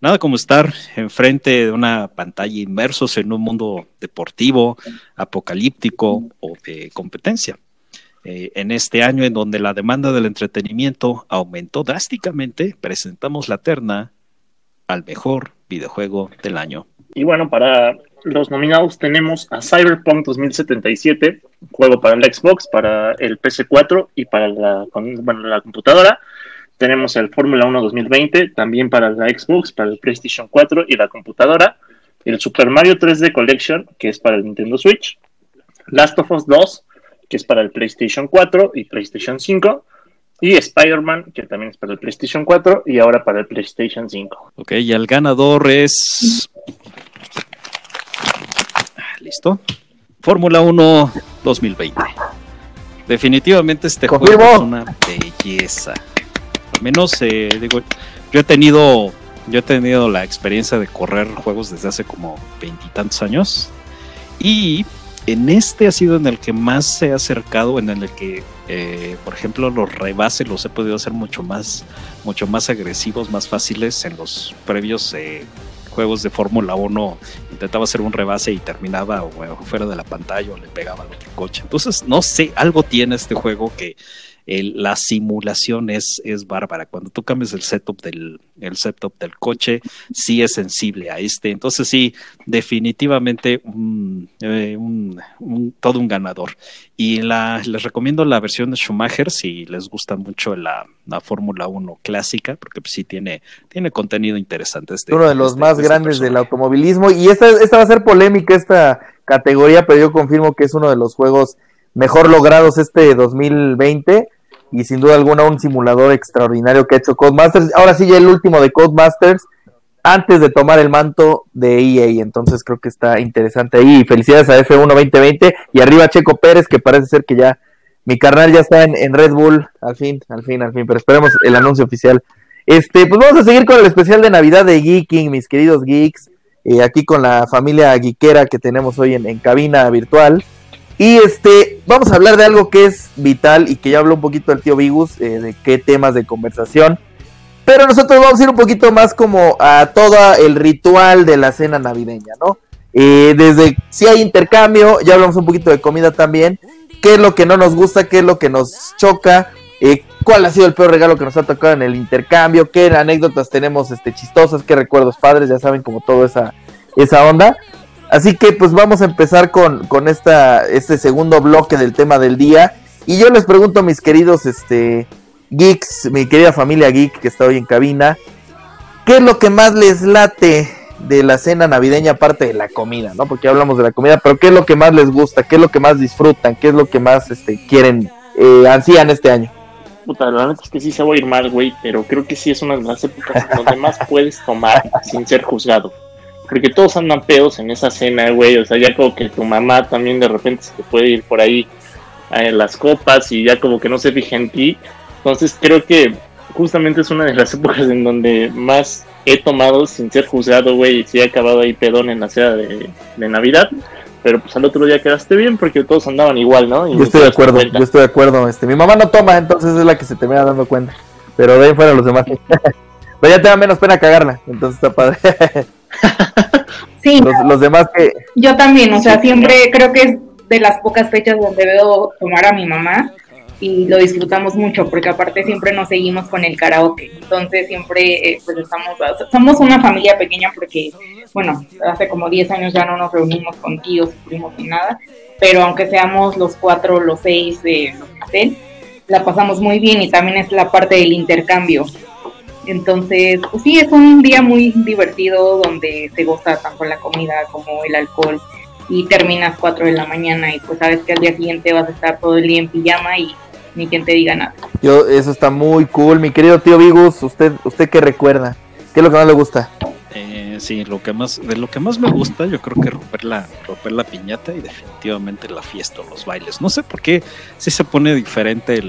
nada como estar enfrente de una pantalla inmersos en un mundo deportivo, apocalíptico o de competencia. Eh, en este año en donde la demanda del entretenimiento aumentó drásticamente, presentamos la terna al mejor videojuego del año. Y bueno, para los nominados tenemos a Cyberpunk 2077, juego para el Xbox, para el PC4 y para la, la computadora. Tenemos el Fórmula 1 2020, también para la Xbox, para el PlayStation 4 y la computadora. El Super Mario 3D Collection, que es para el Nintendo Switch. Last of Us 2, que es para el PlayStation 4 y PlayStation 5. Y Spider-Man, que también es para el PlayStation 4 y ahora para el PlayStation 5. Ok, y el ganador es Listo. Fórmula 1 2020. Definitivamente este juego es una belleza. Al menos, eh, digo, yo he tenido, yo he tenido la experiencia de correr juegos desde hace como veintitantos años. Y en este ha sido en el que más se ha acercado, en el que, eh, por ejemplo, los rebases los he podido hacer mucho más, mucho más agresivos, más fáciles en los previos eh, juegos de Fórmula 1 intentaba hacer un rebase y terminaba fuera de la pantalla o le pegaba al otro coche. Entonces, no sé, algo tiene este juego que la simulación es, es bárbara. Cuando tú cambias el setup del, el setup del coche, sí es sensible a este. Entonces sí, definitivamente eh, todo un ganador. Y la, les recomiendo la versión de Schumacher si les gusta mucho la, Fórmula 1 clásica, porque pues, sí tiene, tiene contenido interesante. Este, Uno de los este, más este grandes del automovilismo. Y esta, esta va a ser polémica, esta categoría, pero yo confirmo que es uno de los juegos mejor logrados este 2020 y sin duda alguna un simulador extraordinario que ha hecho Codemasters. Ahora sí ya el último de Codemasters antes de tomar el manto de EA, entonces creo que está interesante ahí. Felicidades a F1 2020 y arriba Checo Pérez que parece ser que ya mi carnal ya está en, Red Bull, al fin, al fin, al fin, pero esperemos el anuncio oficial. Este, pues vamos a seguir con el especial de Navidad de Geeking, mis queridos geeks, eh, aquí con la familia geekera que tenemos hoy en cabina virtual. Y este, vamos a hablar de algo que es vital y que ya habló un poquito el tío Vigus, eh, de qué temas de conversación. Pero nosotros vamos a ir un poquito más como a todo el ritual de la cena navideña, ¿no? Eh, desde si hay intercambio, ya hablamos un poquito de comida también. ¿Qué es lo que no nos gusta? ¿Qué es lo que nos choca? Eh, ¿Cuál ha sido el peor regalo que nos ha tocado en el intercambio? ¿Qué anécdotas tenemos este, chistosas? ¿Qué recuerdos padres? Ya saben, como toda esa, esa onda. Así que pues vamos a empezar con, con esta, este segundo bloque del tema del día. Y yo les pregunto mis queridos este, geeks, mi querida familia geek que está hoy en cabina, ¿qué es lo que más les late de la cena navideña aparte de la comida, ¿no? Porque hablamos de la comida, pero ¿qué es lo que más les gusta? ¿Qué es lo que más disfrutan? ¿Qué es lo que más este, quieren, eh, ansían este año? Puta, la verdad es que sí se va a ir mal, güey, pero creo que sí es una de las épocas donde más puedes tomar sin ser juzgado porque todos andan pedos en esa cena, güey, o sea, ya como que tu mamá también de repente se te puede ir por ahí en las copas y ya como que no se fija en ti. Entonces creo que justamente es una de las épocas en donde más he tomado sin ser juzgado, güey, y si he acabado ahí pedón en la cena de, Navidad. pero pues al otro día quedaste bien porque todos andaban igual, ¿no? yo estoy de acuerdo, yo estoy de acuerdo. Este, mi mamá no toma, entonces es la que se termina dando cuenta. Pero de ahí fuera los demás. pero ya te da menos pena cagarla, entonces está padre. sí. Los, demás que... Yo también, o sea, siempre creo que es de las pocas fechas donde veo tomar a mi mamá y lo disfrutamos mucho porque aparte siempre nos seguimos con el karaoke. Entonces siempre eh, pues estamos, somos una familia pequeña porque, bueno, hace como 10 años ya no nos reunimos con tíos, primos ni nada, pero aunque seamos los cuatro, los seis de los la pasamos muy bien y también es la parte del intercambio. Entonces, pues sí, es un día muy divertido donde se goza tanto la comida como el alcohol y terminas 4 de la mañana y pues sabes que al día siguiente vas a estar todo el día en pijama y ni quien te diga nada. Yo, eso está muy cool, mi querido tío Vigus, usted, usted qué recuerda, ¿qué es lo que más le gusta? Eh, sí, lo que más, de lo que más me gusta, yo creo que romper la, romper la piñata y definitivamente la fiesta o los bailes. No sé por qué si se pone diferente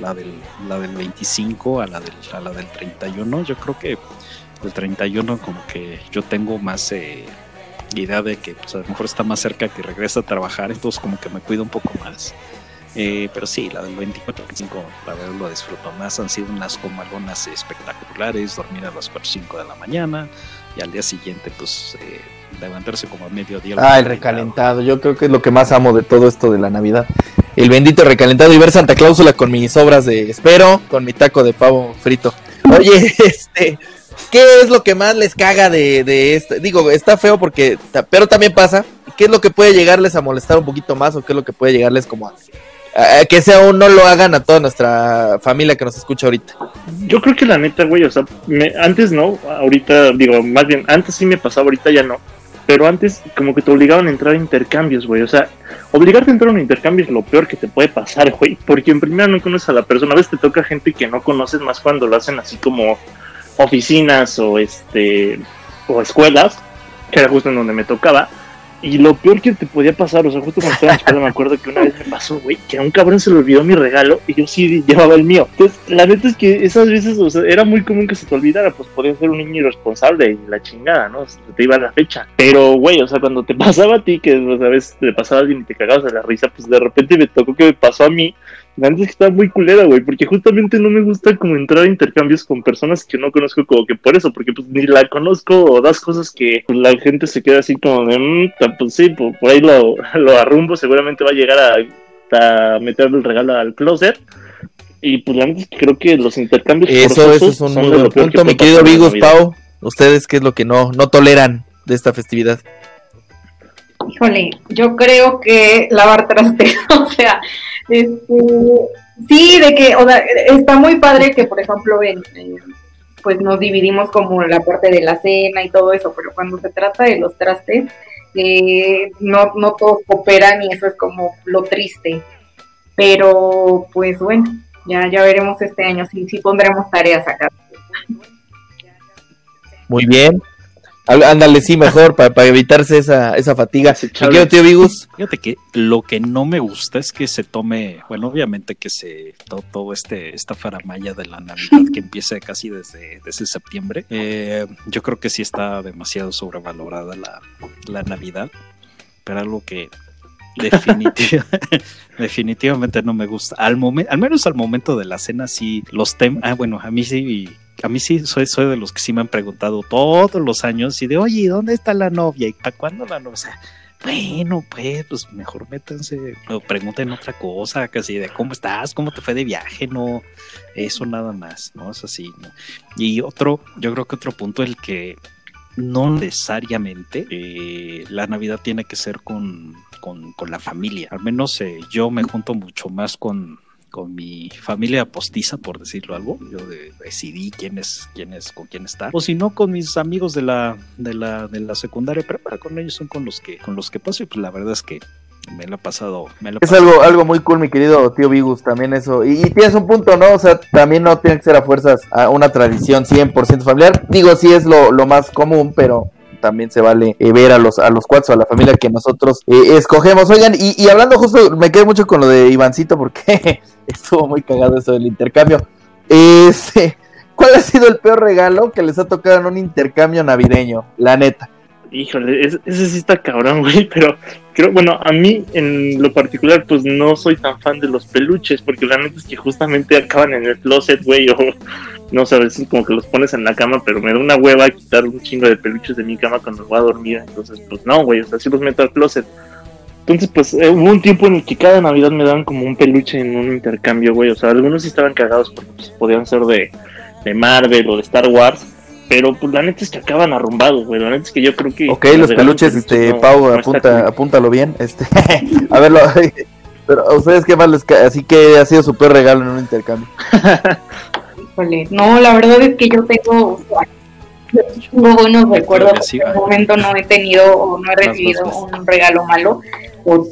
la, del, la del 25 a la del, a la del 31. Yo creo que el 31 como que yo tengo más eh, idea de que pues, a lo mejor está más cerca que regresa a trabajar, entonces como que me cuido un poco más. Eh, pero sí, la del 24 25, la verdad lo disfruto más. Han sido unas como algunas espectaculares, dormir a las 4 o 5 de la mañana y al día siguiente, pues eh, levantarse como a mediodía. Ah, el recalentado. Yo creo que es lo que más amo de todo esto de la Navidad. El bendito recalentado y ver Santa Cláusula con mis obras de espero, con mi taco de pavo frito. Oye, este, ¿qué es lo que más les caga de, de esto? Digo, está feo porque, pero también pasa. ¿Qué es lo que puede llegarles a molestar un poquito más o qué es lo que puede llegarles como a que sea aún no lo hagan a toda nuestra familia que nos escucha ahorita. Yo creo que la neta, güey, o sea, antes no, ahorita digo, más bien, antes sí me pasaba, ahorita ya no. Pero antes como que te obligaban a entrar a intercambios, güey. O sea, obligarte a entrar a un intercambio es lo peor que te puede pasar, güey. Porque en primera no conoces a la persona. A veces te toca gente que no conoces más cuando lo hacen así como oficinas o este o escuelas, que era justo en donde me tocaba y lo peor que te podía pasar, o sea, justo cuando estaba en escuela me acuerdo que una vez me pasó, güey, que a un cabrón se le olvidó mi regalo y yo sí llevaba el mío. Entonces, la neta es que esas veces, o sea, era muy común que se te olvidara, pues podía ser un niño irresponsable y la chingada, ¿no? Te iba la fecha. Pero, güey, o sea, cuando te pasaba a ti, que a veces te pasaba a alguien y te cagabas de la risa, pues de repente me tocó que me pasó a mí antes que está muy culera, güey, porque justamente no me gusta como entrar a intercambios con personas que no conozco como que por eso, porque pues ni la conozco o das cosas que pues, la gente se queda así como de, mmm, pues sí, por, ahí lo, lo, arrumbo, seguramente va a llegar a, a meterle el regalo al closet. Y pues la verdad es que creo que los intercambios... Eso, eso es un muy buen punto, mi querido Vigos, Pau. ¿Ustedes qué es lo que no, no toleran de esta festividad? Híjole, yo creo que lavar trastes, o sea, este, sí, de que, o sea, está muy padre que, por ejemplo, en, pues nos dividimos como la parte de la cena y todo eso, pero cuando se trata de los trastes, eh, no, no todos cooperan y eso es como lo triste. Pero, pues bueno, ya, ya veremos este año si sí, pondremos tareas acá. Muy bien. Ándale, sí, mejor, para, evitarse esa, esa fatiga. quiero, tío Vigus? Fíjate que lo que no me gusta es que se tome, bueno, obviamente que se, todo, este, esta faramaya de la Navidad que empieza casi desde, desde septiembre. Eh, yo creo que sí está demasiado sobrevalorada la, la Navidad, pero algo que definitivamente, definitivamente no me gusta. Al, momento, al menos al momento de la cena, sí, los temas, ah, bueno, a mí sí a mí sí soy, soy de los que sí me han preguntado todos los años y de, oye, ¿dónde está la novia? ¿Y para cuándo la novia? O sea, bueno, pues, pues mejor métanse, o pregunten otra cosa, casi de cómo estás, cómo te fue de viaje, no, eso nada más, ¿no? Es así, ¿no? Y otro, yo creo que otro punto, el que no necesariamente eh, la Navidad tiene que ser con, con, con la familia, al menos eh, yo me junto mucho más con con mi familia postiza, por decirlo algo. Yo decidí quién es, quién es, con quién está. O si no, con mis amigos de la, de la, de la secundaria para con ellos son con los que, con los que paso y pues la verdad es que me lo ha pasado. Me es algo, algo muy cool, mi querido tío Vigus, también eso. Y, tienes un punto, ¿no? O sea, también no tiene que ser a fuerzas a una tradición 100% familiar. Digo, sí es lo, lo más común, pero también se vale eh, ver a los a los cuatro, a la familia que nosotros eh, escogemos. Oigan, y, hablando justo, me quedé mucho con lo de Ivancito porque estuvo muy cagado eso del intercambio. Este, ¿Cuál ha sido el peor regalo que les ha tocado en un intercambio navideño? La neta. Híjole, ese, sí está cabrón, güey, pero creo, bueno, a mí en lo particular, pues no soy tan fan de los peluches, porque realmente es que justamente acaban en el closet, güey, o no sé, a veces como que los pones en la cama, pero me da una hueva quitar un chingo de peluches de mi cama cuando voy a dormir, entonces, pues no, güey, o sea, sí los meto al closet. Entonces, pues eh, hubo un tiempo en el que cada Navidad me daban como un peluche en un intercambio, güey, o sea, algunos estaban cagados porque pues, podían ser de, de Marvel o de Star Wars, pero pues la neta es que acaban arrumbados, güey. La neta es que yo creo que. Ok, los peluches, este, Pau, apunta, apúntalo bien. Este, a verlo. Pero a ustedes qué más les cae? Así que ha sido súper regalo en un intercambio. Híjole, no, la verdad es que yo tengo, tengo buenos recuerdos. En este momento no he tenido o no he recibido un regalo malo. Pues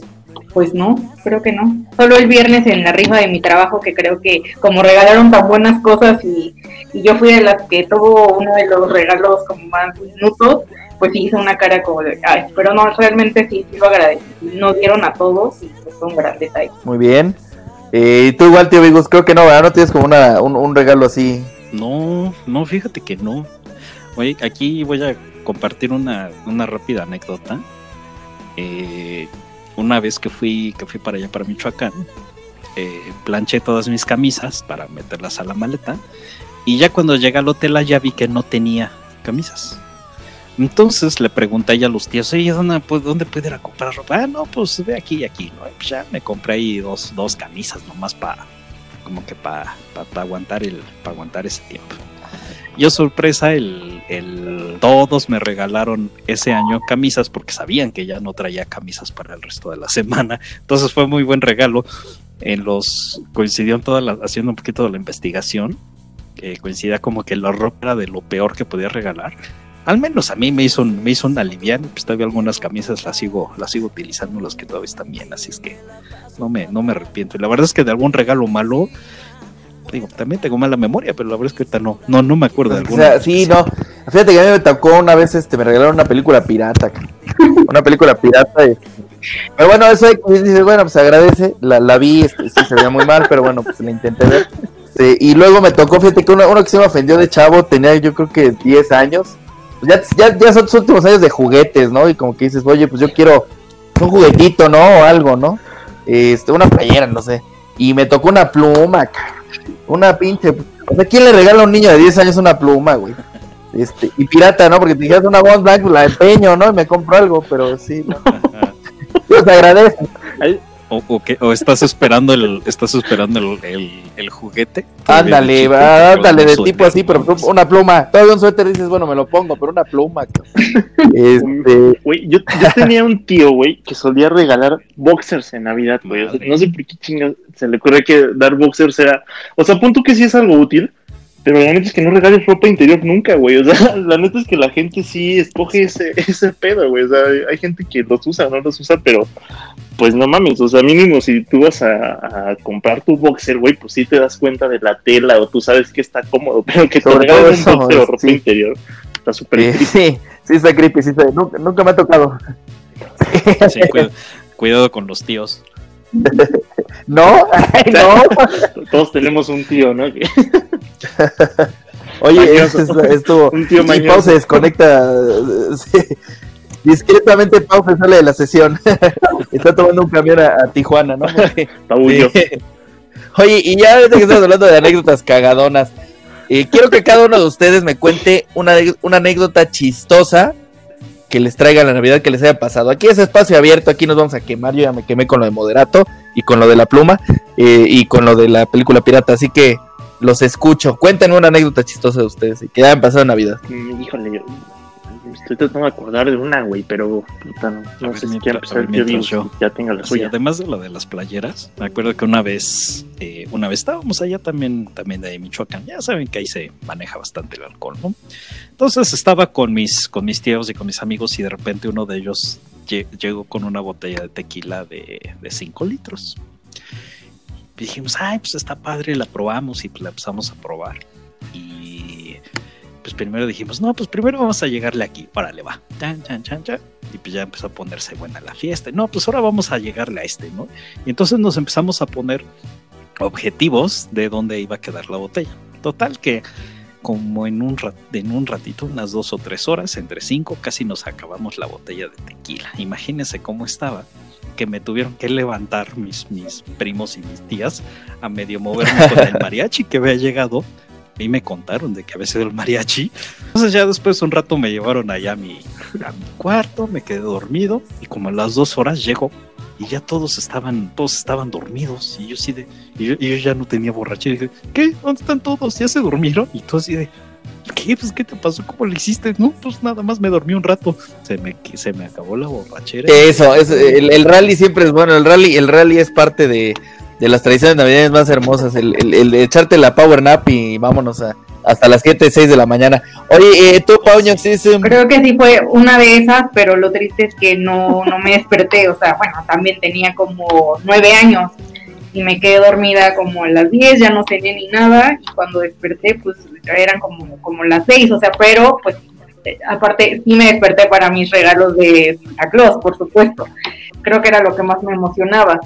pues no, creo que no. Solo el viernes en la rifa de mi trabajo, que creo que como regalaron tan buenas cosas y, yo fui de las que tuvo uno de los regalos como más minutos, pues hice una cara como de, ay, pero no, realmente sí, sí lo agradecí. Nos dieron a todos y pues fue un gran detalle. Muy bien. Eh, tú igual, tío Vigos, creo que no, ¿verdad? No tienes como una, un, regalo así. No, no, fíjate que no. Oye, aquí voy a compartir una, una rápida anécdota. Eh, una vez que fui, que fui para allá, para Michoacán, eh, planché todas mis camisas para meterlas a la maleta. Y ya cuando llegué al hotel allá vi que no tenía camisas. Entonces le pregunté a los tíos, oye, ¿dónde, pues, ¿dónde puedo a comprar ropa? Ah, no, pues ve aquí y aquí. Pues ya me compré ahí dos, dos camisas nomás para, como que para aguantar, el, para aguantar ese tiempo. Yo sorpresa, el, el, todos me regalaron ese año camisas porque sabían que ya no traía camisas para el resto de la semana. Entonces fue muy buen regalo. En los coincidió en toda la, haciendo un poquito de la investigación, que coincidía como que la ropa era de lo peor que podía regalar. Al menos a mí me hizo, me hizo un alivian, pues todavía algunas camisas las sigo, las sigo utilizando, las que todavía están bien, así es que no me, no me arrepiento. Y la verdad es que de algún regalo malo, digo, también tengo mala memoria, pero la verdad es que ahorita no, no, no me acuerdo de alguna. O sea, sí, no. Fíjate que a mí me tocó una vez, este, me regalaron una película pirata, una película pirata. Pero bueno, eso dice, bueno, pues agradece, la, la vi, este, sí se veía muy mal, pero bueno, pues la intenté ver. Y luego me tocó, fíjate que uno, uno, que se me ofendió de chavo, tenía yo creo que 10 años. Ya, ya, ya son tus últimos años de juguetes, ¿no? Y como que dices, oye, pues yo quiero un juguetito, ¿no? O algo, ¿no? Este, una playera, no sé. Y me tocó una pluma, cara una pinche. O sea, ¿quién le regala a un niño de 10 años una pluma, güey? Este, y pirata, ¿no? Porque te dijeras una Bond Black, la empeño, ¿no? Y me compro algo, pero sí, ¿no? Dios te agradece. O, o, que, o, estás esperando el estás esperando el, el, el juguete. Ándale ándale de tipo así pero una pluma. Todo un suéter dices bueno me lo pongo pero una pluma este güey yo, yo, tenía un tío güey que solía regalar boxers en navidad güey. No sé por qué chingados se le ocurre que dar boxers era o sea punto que sí es algo útil pero la neta es que no regales ropa interior nunca, güey. O sea, la neta es que la gente sí escoge ese, ese pedo, güey. O sea, hay gente que los usa, no los usa, pero pues no mames. O sea, mínimo si tú vas a, comprar tu boxer, güey, pues sí te das cuenta de la tela o tú sabes que está cómodo. Pero que te regales un boxer o ropa interior está súper creepy. Sí, sí está creepy. Sí nunca, nunca, me ha tocado. Sí, cuidado con los tíos. No, no. Todos tenemos un tío, ¿no? Oye, esto, un tío y Pau se desconecta. Discretamente Pau se sale de la sesión. Está tomando un camión a, Tijuana, ¿no? Oye, y ya ahorita que estamos hablando de anécdotas cagadonas, eh, quiero que cada uno de ustedes me cuente una, una anécdota chistosa que les traiga la Navidad que les haya pasado. Aquí es espacio abierto, aquí nos vamos a quemar. Yo ya me quemé con lo de Moderato y con lo de la pluma eh, y con lo de la película pirata. Así que los escucho. Cuéntenme una anécdota chistosa de ustedes y que hayan pasado Navidad. Mm, híjole, yo estoy tratando de acordar de una, güey, pero puta, no, sé si quiero empezar yo, ya tenga la suya. Además de lo de las playeras, me acuerdo que una vez, eh, una vez estábamos allá también, también de Michoacán. Ya saben que ahí se maneja bastante el alcohol, ¿no? Entonces estaba con mis, con mis tíos y con mis amigos y de repente uno de ellos llegó con una botella de tequila de 5 litros. Y dijimos, ay, pues está padre, la probamos y la empezamos a probar. Y pues primero dijimos, no, pues primero vamos a llegarle aquí, órale, va. Chan, chan, chan, chan. Y pues ya empezó a ponerse buena la fiesta. No, pues ahora vamos a llegarle a este, ¿no? Y entonces nos empezamos a poner objetivos de dónde iba a quedar la botella. Total que como en un, en un ratito, unas dos o tres horas, entre cinco, casi nos acabamos la botella de tequila. Imagínense cómo estaba, que me tuvieron que levantar mis, mis primos y mis tías a medio moverme con el mariachi que había llegado. Y me contaron de que había sido el mariachi. Entonces ya después un rato me llevaron allá a mi, a mi cuarto, me quedé dormido y como a las dos horas llego y ya todos estaban, todos estaban dormidos y yo sí de, y yo, ya no tenía borrachera y dije, ¿qué? ¿Dónde están todos? ¿Ya se durmieron? Y tú así de, ¿qué? Pues, ¿qué te pasó? ¿Cómo lo hiciste? No, pues nada más me dormí un rato. Se me, se me acabó la borrachera. Eso, es, el, rally siempre es bueno. El rally, el rally es parte de, de las tradiciones navideñas más hermosas. El, el, de echarte la power nap y vámonos a, hasta las 7, 6 de la mañana. Oye, eh, tú, Pauño, sí, Creo que sí fue una de esas, pero lo triste es que no, no me desperté. O sea, bueno, también tenía como 9 años y me quedé dormida como a las 10, ya no cené ni nada. Y cuando desperté, pues eran como, como las 6, o sea, pero pues aparte sí me desperté para mis regalos de Santa Claus, por supuesto. Creo que era lo que más me emocionaba.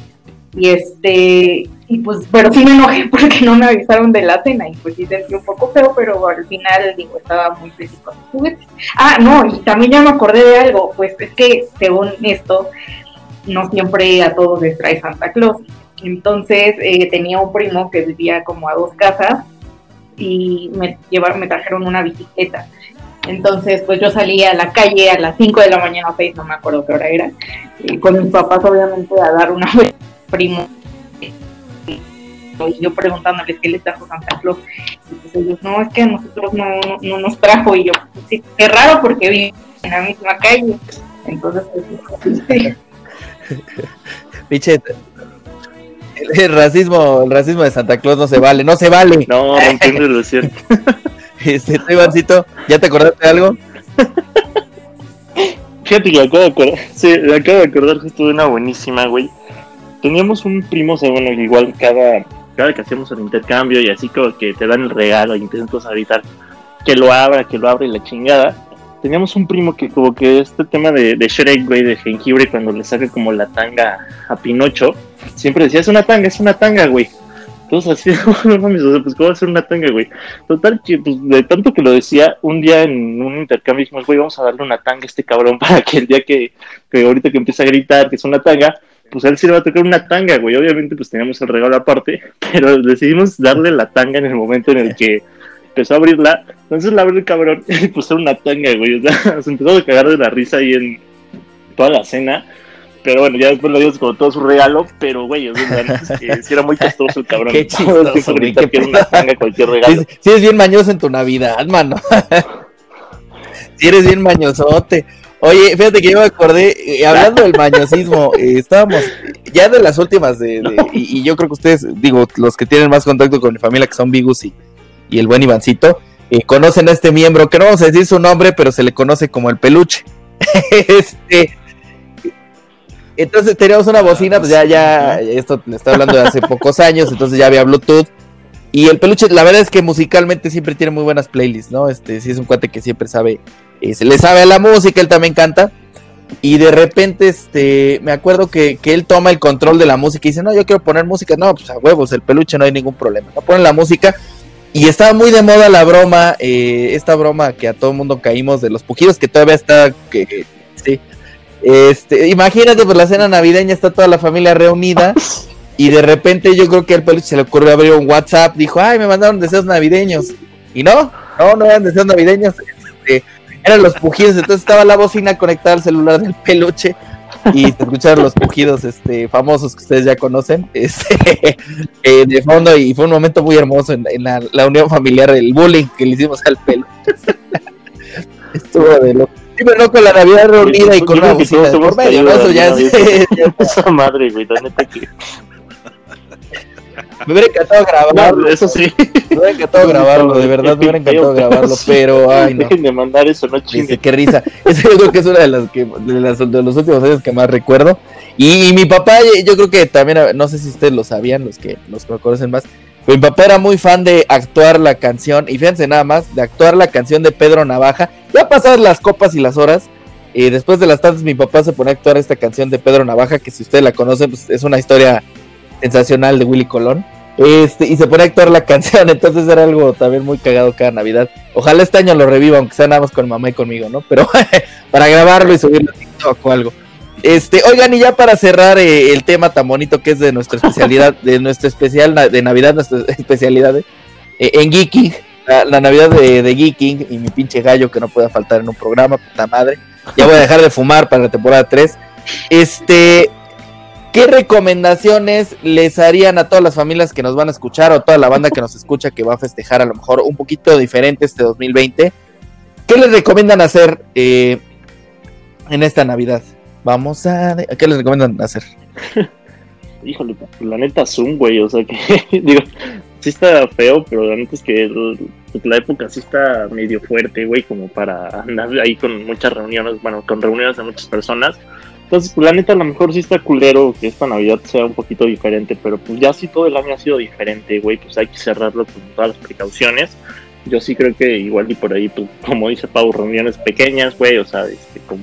Y este, y pues, pero sí me enojé porque no me avisaron de la cena y pues sí sentí un poco feo, pero al final digo, estaba muy feliz con los juguetes. Ah, no, y también ya me acordé de algo, pues es que según esto, no siempre a todos les trae Santa Claus. Entonces eh, tenía un primo que vivía como a dos casas y me llevaron, me trajeron una bicicleta. Entonces, pues yo salí a la calle a las 5 de la mañana o 6, no me acuerdo qué hora era, con mis papás obviamente a dar una primo y yo preguntándoles qué les trajo Santa Claus. Y pues ellos, no, es que a nosotros no, no, nos trajo. Y yo, pues, sí, qué raro porque viven en la misma calle. Entonces, pues, el racismo, el racismo de Santa Claus no se vale, no se vale. No, no entiendo lo cierto. Este, Ivancito, ¿ya te acordaste de algo? Fíjate que me acabo de acordar, sí, me acabo de acordar que estuve una buenísima, güey teníamos un primo, o sea, bueno, igual cada, cada que hacíamos el intercambio y así como que te dan el regalo y intentas evitar que lo abra, que lo abra y la chingada. Teníamos un primo que como que este tema de, Shrek, güey, de jengibre, cuando le saca como la tanga a Pinocho, siempre decía, es una tanga, es una tanga, güey. Entonces así, no mames, o sea, pues cómo va a ser una tanga, güey. Total, que pues, de tanto que lo decía, un día en un intercambio dijimos, güey, vamos a darle una tanga a este cabrón para que el día que, que ahorita que empieza a gritar que es una tanga, pues a él sí le va a tocar una tanga, güey. Obviamente, pues teníamos el regalo aparte, pero decidimos darle la tanga en el momento en el que empezó a abrirla. Entonces la abrió el cabrón y puso una tanga, güey. O sea, se empezó a cagar de la risa ahí en toda la cena. Pero bueno, ya después lo dimos como todo su regalo, pero güey, o sea, sí era muy costoso el cabrón. Qué chistoso, güey, qué una tanga, cualquier regalo. Sí, es bien mañoso en tu Navidad, mano. Si eres bien mañosote. Oye, fíjate que yo me acordé, eh, hablando del mañosismo, eh, estábamos ya de las últimas, de, y, yo creo que ustedes, digo, los que tienen más contacto con mi familia, que son Vigus y, y el buen Ivancito, eh, conocen a este miembro, que no vamos a decir su nombre, pero se le conoce como el peluche. este, entonces teníamos una bocina, pues ya, ya, esto le estoy hablando de hace pocos años, entonces ya había Bluetooth. Y el peluche, la verdad es que musicalmente siempre tiene muy buenas playlists, ¿no? Este, sí es un cuate que siempre sabe se le sabe a la música, él también canta. Y de repente, este, me acuerdo que, él toma el control de la música y dice, no, yo quiero poner música. No, pues a huevos, el peluche no hay ningún problema. No ponen la música. Y estaba muy de moda la broma, eh, esta broma que a todo mundo caímos de los pujidos, que todavía está, que, sí. Este, imagínate, pues la cena navideña está toda la familia reunida. Y de repente yo creo que al peluche se le ocurrió abrir un WhatsApp, dijo, ay, me mandaron deseos navideños. Y no, no, no eran deseos navideños. Este, eran los pujidos, entonces estaba la bocina conectada al celular del peluche y se escucharon los pujidos este, famosos que ustedes ya conocen este, eh, de fondo y fue un momento muy hermoso en, la, unión familiar, el bullying que le hicimos al pelo. Estuvo de loco. Sí, pero no con la Navidad reunida y con una bocina por medio, ¿no? Eso ya es... Esa madre, güey, la que... Me hubiera encantado grabarlo. eso sí. Me hubiera encantado grabarlo, de verdad, me hubiera encantado grabarlo, pero ay no. de mandar eso, no Dice, qué risa. Eso yo creo que es una de las que de, las, de los últimos años que más recuerdo. Y, mi papá, yo creo que también, no sé si ustedes lo sabían, los que los que conocen más. mi papá era muy fan de actuar la canción, y fíjense nada más, de actuar la canción de Pedro Navaja. Ya pasadas las copas y las horas, y después de las tantas, mi papá se pone a actuar esta canción de Pedro Navaja, que si ustedes la conocen, pues es una historia sensacional de Willy Colón. Este, y se pone a actuar la canción, entonces era algo también muy cagado cada Navidad. Ojalá este año lo reviva, aunque sea nada más con mamá y conmigo, ¿no? Pero para grabarlo y subirlo a TikTok o algo. Este, oigan, y ya para cerrar eh, el tema tan bonito que es de nuestra especialidad, de nuestra especial de Navidad, nuestra especialidad eh, en Geeking, la, Navidad de, de, Geeking y mi pinche gallo que no pueda faltar en un programa, puta madre. Ya voy a dejar de fumar para la temporada 3. Este, ¿qué recomendaciones les harían a todas las familias que nos van a escuchar o toda la banda que nos escucha que va a festejar a lo mejor un poquito diferente este 2020? ¿Qué les recomiendan hacer eh, en esta Navidad? Vamos a... ¿Qué les recomiendan hacer? Híjole, la neta Zoom, güey, o sea que, digo, sí está feo, pero la neta es que la época sí está medio fuerte, güey, como para andar ahí con muchas reuniones, bueno, con reuniones de muchas personas. Entonces, pues la neta a lo mejor sí está culero que esta Navidad sea un poquito diferente, pero pues ya sí todo el año ha sido diferente, güey, pues hay que cerrarlo con todas las precauciones. Yo sí creo que igual y por ahí, pues, como dice Pau, reuniones pequeñas, güey, o sea, este, con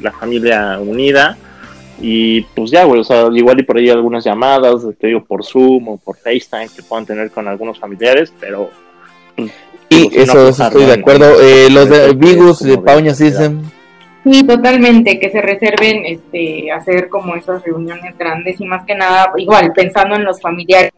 la familia unida. Y pues ya, güey, o sea, igual y por ahí algunas llamadas, te digo, por Zoom o por FaceTime que puedan tener con algunos familiares, pero... Pues, y eso, estoy de acuerdo. Eh, los de Vigus, de Pauña System. Sí, totalmente, que se reserven este, hacer como esas reuniones grandes y más que nada, igual, pensando en los familiares,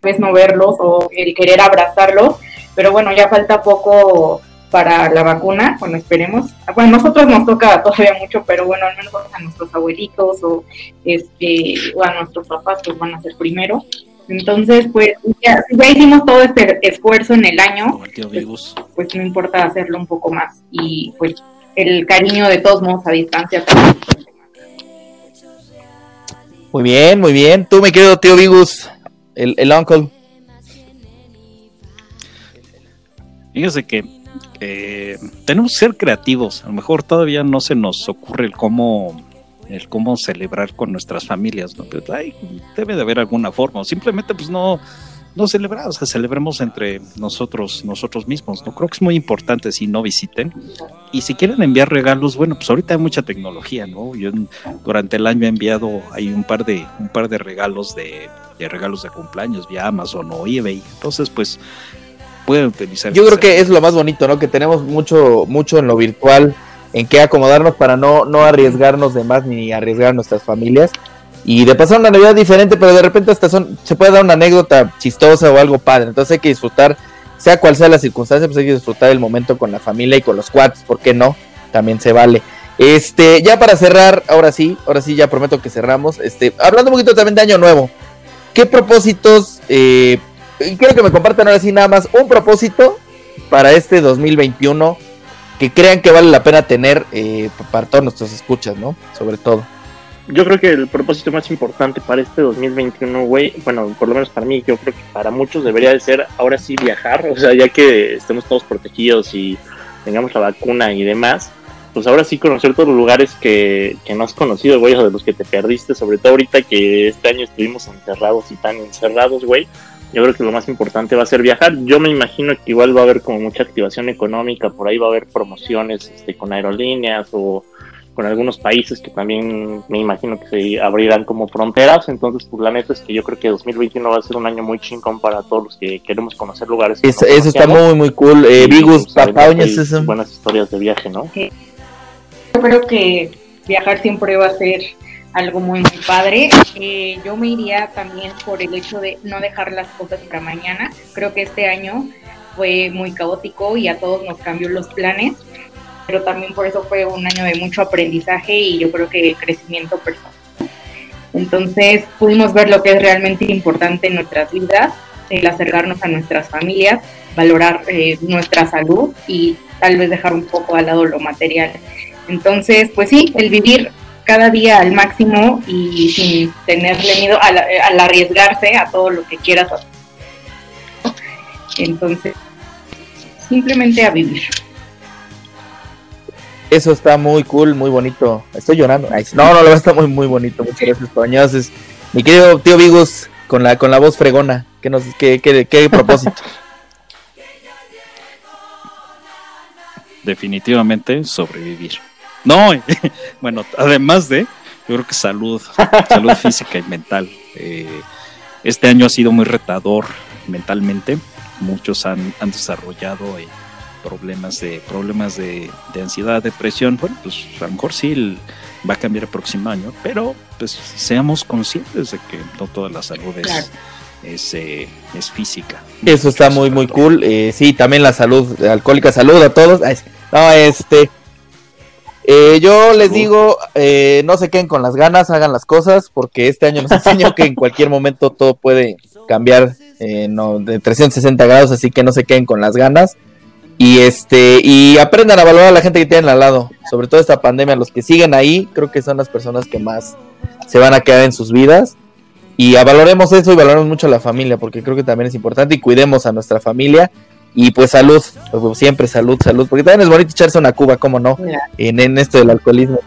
pues no verlos o el querer abrazarlos, pero bueno, ya falta poco para la vacuna, bueno, esperemos. Bueno, nosotros nos toca todavía mucho, pero bueno, al menos a nuestros abuelitos o, este, o a nuestros papás, pues van a ser primero. Entonces, pues ya, ya hicimos todo este esfuerzo en el año, pues, pues, no importa hacerlo un poco más y pues el cariño de todos modos a distancia. Muy bien, muy bien. Tú, me quedo tío Vigus, el, el uncle. Fíjese que eh, tenemos que ser creativos. A lo mejor todavía no se nos ocurre el cómo, el cómo celebrar con nuestras familias, ¿no? Pero debe de haber alguna forma. O simplemente, pues no, no celebrar, o sea, celebremos entre nosotros, nosotros mismos. No creo que es muy importante si no visiten. Y si quieren enviar regalos, bueno, pues ahorita hay mucha tecnología, ¿no? Yo durante el año he enviado hay un par de, un par de regalos de, de regalos de cumpleaños vía Amazon o eBay. Entonces, pues pueden utilizar. Yo creo que es lo más bonito, ¿no? Que tenemos mucho, mucho en lo virtual, en qué acomodarnos para no, no arriesgarnos de más ni arriesgar a nuestras familias. Y de pasar una Navidad diferente, pero de repente hasta son, se puede dar una anécdota chistosa o algo padre. Entonces hay que disfrutar, sea cual sea la circunstancia, pues hay que disfrutar el momento con la familia y con los cuates, ¿por qué no? También se vale. Este, ya para cerrar, ahora sí, ahora sí ya prometo que cerramos. Este, hablando un poquito también de Año Nuevo. ¿Qué propósitos eh, quiero que me compartan ahora sí nada más un propósito para este 2021 que crean que vale la pena tener eh, para todos nuestros escuchas, ¿no? Sobre todo. Yo creo que el propósito más importante para este 2021, güey, bueno, por lo menos para mí, yo creo que para muchos debería de ser ahora sí viajar, o sea, ya que estemos todos protegidos y tengamos la vacuna y demás, pues ahora sí conocer todos los lugares que, que no has conocido, güey, o de los que te perdiste, sobre todo ahorita que este año estuvimos encerrados y tan encerrados, güey yo creo que lo más importante va a ser viajar. Yo me imagino que igual va a haber como mucha activación económica, por ahí va a haber promociones este, con aerolíneas o con algunos países que también me imagino que se abrirán como fronteras. Entonces, pues la neta es que yo creo que 2021 va a ser un año muy chingón para todos los que queremos conocer lugares. eso está muy, muy cool. Eh, Vigus, pues, Buenas historias de viaje, ¿no? Yo creo que viajar siempre va a ser algo muy, muy padre. Eh, yo me iría también por el hecho de no dejar las cosas para mañana. Creo que este año fue muy caótico y a todos nos cambió los planes, pero también por eso fue un año de mucho aprendizaje y yo creo que crecimiento personal. Entonces pudimos ver lo que es realmente importante en nuestras vidas, el acercarnos a nuestras familias, valorar eh, nuestra salud y tal vez dejar un poco al lado lo material. Entonces, pues sí, el vivir cada día al máximo y sin tenerle miedo al, arriesgarse a todo lo que quieras hacer. Entonces, simplemente a vivir. Eso está muy cool, muy bonito. Estoy llorando. no, no, lo está muy, muy bonito. Muchas gracias, Toñaces. Mi querido tío Vigos, con la, con la voz fregona. ¿Qué, nos, qué, qué, qué propósito? Definitivamente sobrevivir. No, bueno, además de, yo creo que salud, salud física y mental. Eh, Este año ha sido muy retador mentalmente. Muchos han, han desarrollado eh, problemas de problemas de, ansiedad, depresión. Bueno, pues a lo mejor sí va a cambiar el próximo año, pero pues seamos conscientes de que no toda la salud es, eh, es, física. Eso está muy, muy cool. Eh, sí, también la salud alcohólica. Salud a todos. No, este. Eh, yo les digo, eh, no se queden con las ganas, hagan las cosas, porque este año nos enseñó que en cualquier momento todo puede cambiar eh, de 360 grados, así que no se queden con las ganas. Y este y aprendan a valorar a la gente que tienen al lado, sobre todo esta pandemia, los que siguen ahí, creo que son las personas que más se van a quedar en sus vidas. Y valoremos eso y valoremos mucho a la familia, porque creo que también es importante y cuidemos a nuestra familia y pues salud, pues, siempre salud, salud, porque también es bonito echarse una cuba, ¿cómo no? En, en, esto del alcoholismo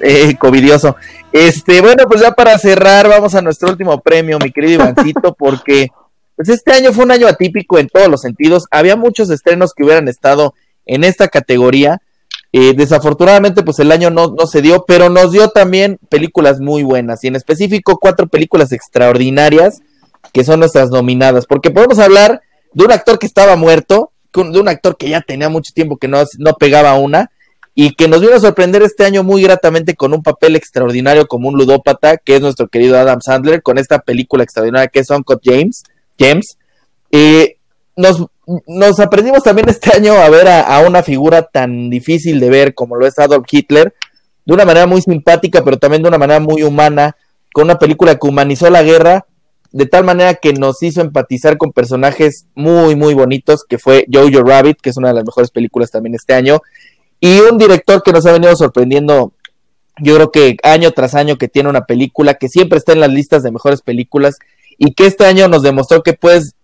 eh, covidioso. Este, bueno, pues ya para cerrar, vamos a nuestro último premio, mi querido Ivancito, porque pues este año fue un año atípico en todos los sentidos. Había muchos estrenos que hubieran estado en esta categoría. Eh, desafortunadamente, pues el año no, no se dio, pero nos dio también películas muy buenas, y en específico cuatro películas extraordinarias que son nuestras nominadas, porque podemos hablar de un actor que estaba muerto, de un actor que ya tenía mucho tiempo que no, no pegaba una, y que nos vino a sorprender este año muy gratamente con un papel extraordinario como un ludópata, que es nuestro querido Adam Sandler, con esta película extraordinaria que es Uncle James. James. nos, nos aprendimos también este año a ver a, a, una figura tan difícil de ver como lo es Adolf Hitler, de una manera muy simpática, pero también de una manera muy humana, con una película que humanizó la guerra, de tal manera que nos hizo empatizar con personajes muy, muy bonitos, que fue Jojo Rabbit, que es una de las mejores películas también este año, y un director que nos ha venido sorprendiendo, yo creo que año tras año que tiene una película que siempre está en las listas de mejores películas y que este año nos demostró que puedes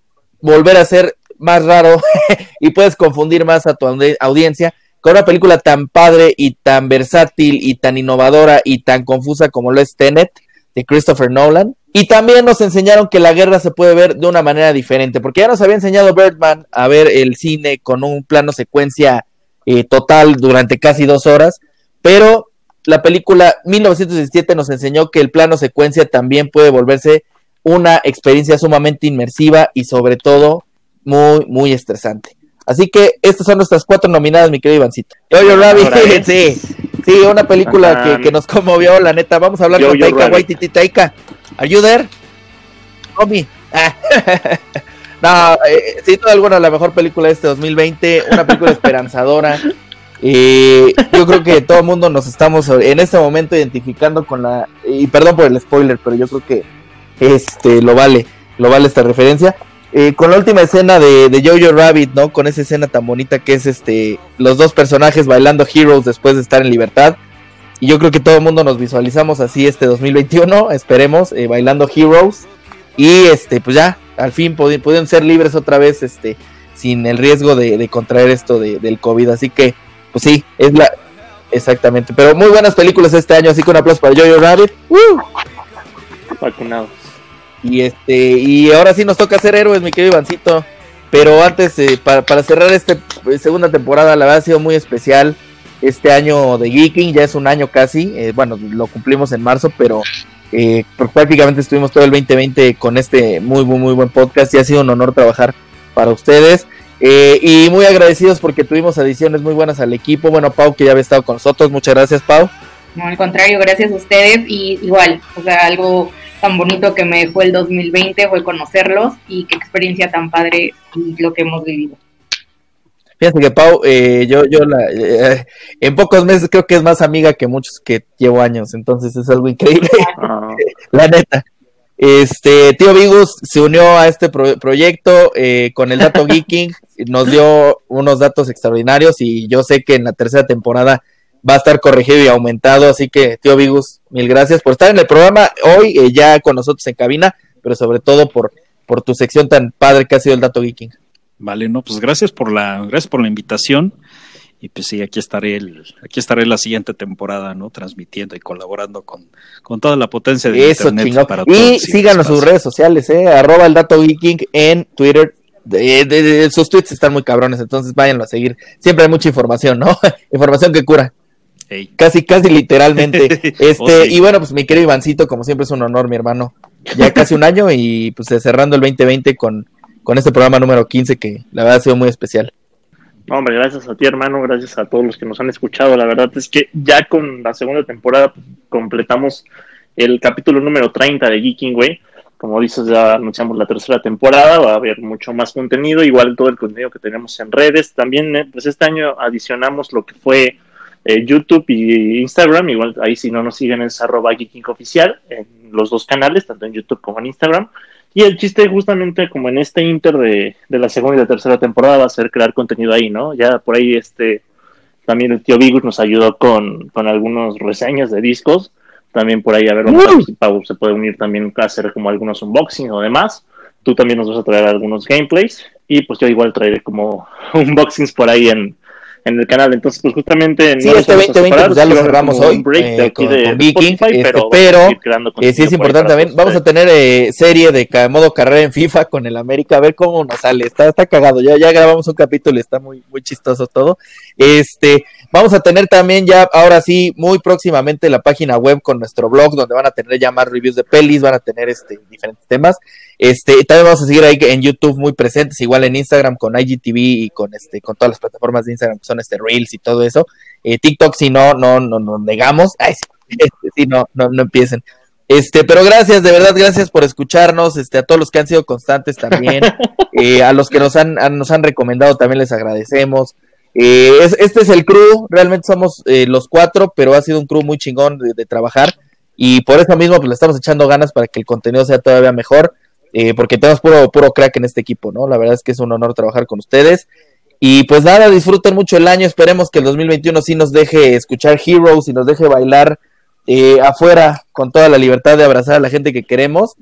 volver a ser más raro y puedes confundir más a tu audiencia con una película tan padre y tan versátil y tan innovadora y tan confusa como lo es Tenet de Christopher Nolan. Y también nos enseñaron que la guerra se puede ver de una manera diferente, porque ya nos había enseñado Birdman a ver el cine con un plano secuencia eh, total durante casi dos horas, pero la película 1917 nos enseñó que el plano secuencia también puede volverse una experiencia sumamente inmersiva y sobre todo muy, muy estresante. Así que estas son nuestras cuatro nominadas, mi querido Ivancito. Jojo Rabbit, sí, sí, una película que, nos conmovió, la neta. Vamos a hablar con Taika Waititi. Taika, ¿Are you there? Tommy. no, eh, sin duda alguna la mejor película de este 2020, una película esperanzadora. Y yo creo que todo el mundo nos estamos en este momento identificando con la y perdón por el spoiler, pero yo creo que este lo vale, lo vale esta referencia. Eh, con la última escena de, de, Jojo Rabbit, ¿no? Con esa escena tan bonita que es este los dos personajes bailando Heroes después de estar en libertad. Y yo creo que todo el mundo nos visualizamos así este 2021, esperemos, eh, bailando Heroes. Y este, pues ya, al fin pueden ser libres otra vez, este, sin el riesgo de, contraer esto del COVID. Así que, pues sí, es la. Exactamente. Pero muy buenas películas este año, así que un aplauso para Jojo Rabbit. Vacunado. Y este, y ahora sí nos toca ser héroes, mi querido Ivancito. Pero antes, eh, para, cerrar esta eh, segunda temporada, la verdad ha sido muy especial este año de Geeking, ya es un año casi, eh, bueno, lo cumplimos en marzo, pero eh, prácticamente estuvimos todo el 2020 con este muy, muy, muy buen podcast y ha sido un honor trabajar para ustedes. Eh, y muy agradecidos porque tuvimos adiciones muy buenas al equipo. Bueno, Pau, que ya había estado con nosotros, muchas gracias, Pau. No, al contrario, gracias a ustedes y igual, o sea, algo tan bonito que me dejó el 2020 fue conocerlos y qué experiencia tan padre lo que hemos vivido. Fíjate que Pau, eh, yo, yo la, eh, en pocos meses creo que es más amiga que muchos que llevo años, entonces es algo increíble, ah. la neta. Este, tío Vigus se unió a este proyecto eh, con el dato Geeking, nos dio unos datos extraordinarios y yo sé que en la tercera temporada va a estar corregido y aumentado, así que tío Vigus, mil gracias por estar en el programa hoy, ya con nosotros en cabina, pero sobre todo por, por tu sección tan padre que ha sido el dato Geeking. Vale, no, pues gracias por la, gracias por la invitación. Y pues sí, aquí estaré el, aquí estaré la siguiente temporada, ¿no? Transmitiendo y colaborando con, con toda la potencia de internet para todos. Y síganos sus redes sociales, eh, arroba el dato geeking en Twitter. sus tweets están muy cabrones, entonces váyanlo a seguir. Siempre hay mucha información, ¿no? información que cura. Casi, casi literalmente. Este, oh, y bueno, pues mi querido Ivancito, como siempre es un honor, mi hermano. Ya casi un año y pues cerrando el 2020 con, con este programa número 15 que la verdad ha sido muy especial. hombre, gracias a ti, hermano, gracias a todos los que nos han escuchado. La verdad es que ya con la segunda temporada pues, completamos el capítulo número 30 de Geeking, güey. Como dices, ya anunciamos la tercera temporada, va a haber mucho más contenido, igual todo el contenido que tenemos en redes. También, eh, pues este año adicionamos lo que fue eh, YouTube y Instagram, igual ahí si no nos siguen es arroba Geeking Oficial, en los dos canales, tanto en YouTube como en Instagram. Y el chiste justamente como en este inter de, de la segunda y la tercera temporada va a ser crear contenido ahí, ¿no? Ya por ahí este también el tío Vigus nos ayudó con, con algunos reseñas de discos también por ahí a ver si Pau se puede unir también a hacer como algunos unboxing o demás. Tú también nos vas a traer algunos gameplays y pues yo igual traeré como unboxings por ahí en, en el canal. Entonces, pues justamente. Sí, este 2020 pues ya lo cerramos hoy eh, con, Viking, este, pero, eh, sí es importante también. Vamos a tener eh, serie de modo carrera en FIFA con el América, a ver cómo nos sale. Está, está cagado. Ya, ya grabamos un capítulo, está muy, muy chistoso todo. Este, vamos a tener también ya, ahora sí, muy próximamente la página web con nuestro blog, donde van a tener ya más reviews de pelis, van a tener este diferentes temas. Este, también vamos a seguir ahí en YouTube muy presentes, igual en Instagram con IGTV y con este, con todas las plataformas de Instagram que son este Reels y todo eso. Eh, TikTok si no, no, no, no negamos. Ay, sí, este, no, no, no empiecen. Este, pero gracias, de verdad, gracias por escucharnos, este, a todos los que han sido constantes también, eh, a los que nos han, nos han recomendado también les agradecemos. Eh, este es el crew, realmente somos los cuatro, pero ha sido un crew muy chingón de, de, trabajar y por eso mismo pues le estamos echando ganas para que el contenido sea todavía mejor. Eh, porque tenemos puro, puro crack en este equipo, ¿no? La verdad es que es un honor trabajar con ustedes. Y pues nada, disfruten mucho el año, esperemos que el 2021 sí nos deje escuchar Heroes y nos deje bailar eh, afuera con toda la libertad de abrazar a la gente que queremos.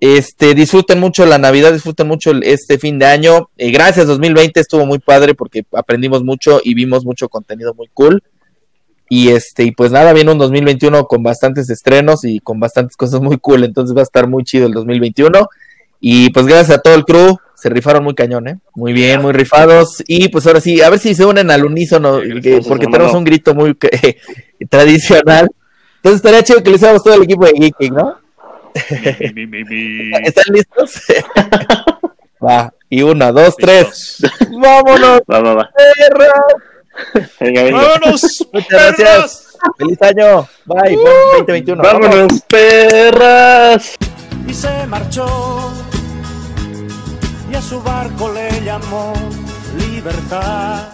Este, disfruten mucho la Navidad, disfruten mucho este fin de año. Eh, gracias 2020, estuvo muy padre porque aprendimos mucho y vimos mucho contenido muy cool. Y este, y pues nada, viene un 2021 con bastantes estrenos y con bastantes cosas muy cool, entonces va a estar muy chido el 2021. Y pues gracias a todo el crew, se rifaron muy cañón, ¿eh? Muy bien, muy rifados. Y pues ahora sí, a ver si se unen al unísono, porque tenemos un grito muy tradicional. Entonces estaría chido que le hiciéramos todo el equipo de Geeking, ¿no? ¿Están listos? va, y una, dos, tres. ¡Vámonos! Va, va, va. Venga, venga. ¡Vámonos! Muchas gracias. ¡Feliz año! Bye, uh, 2021. ¡Vámonos, perras! Y se marchó y a su barco le llamó libertad.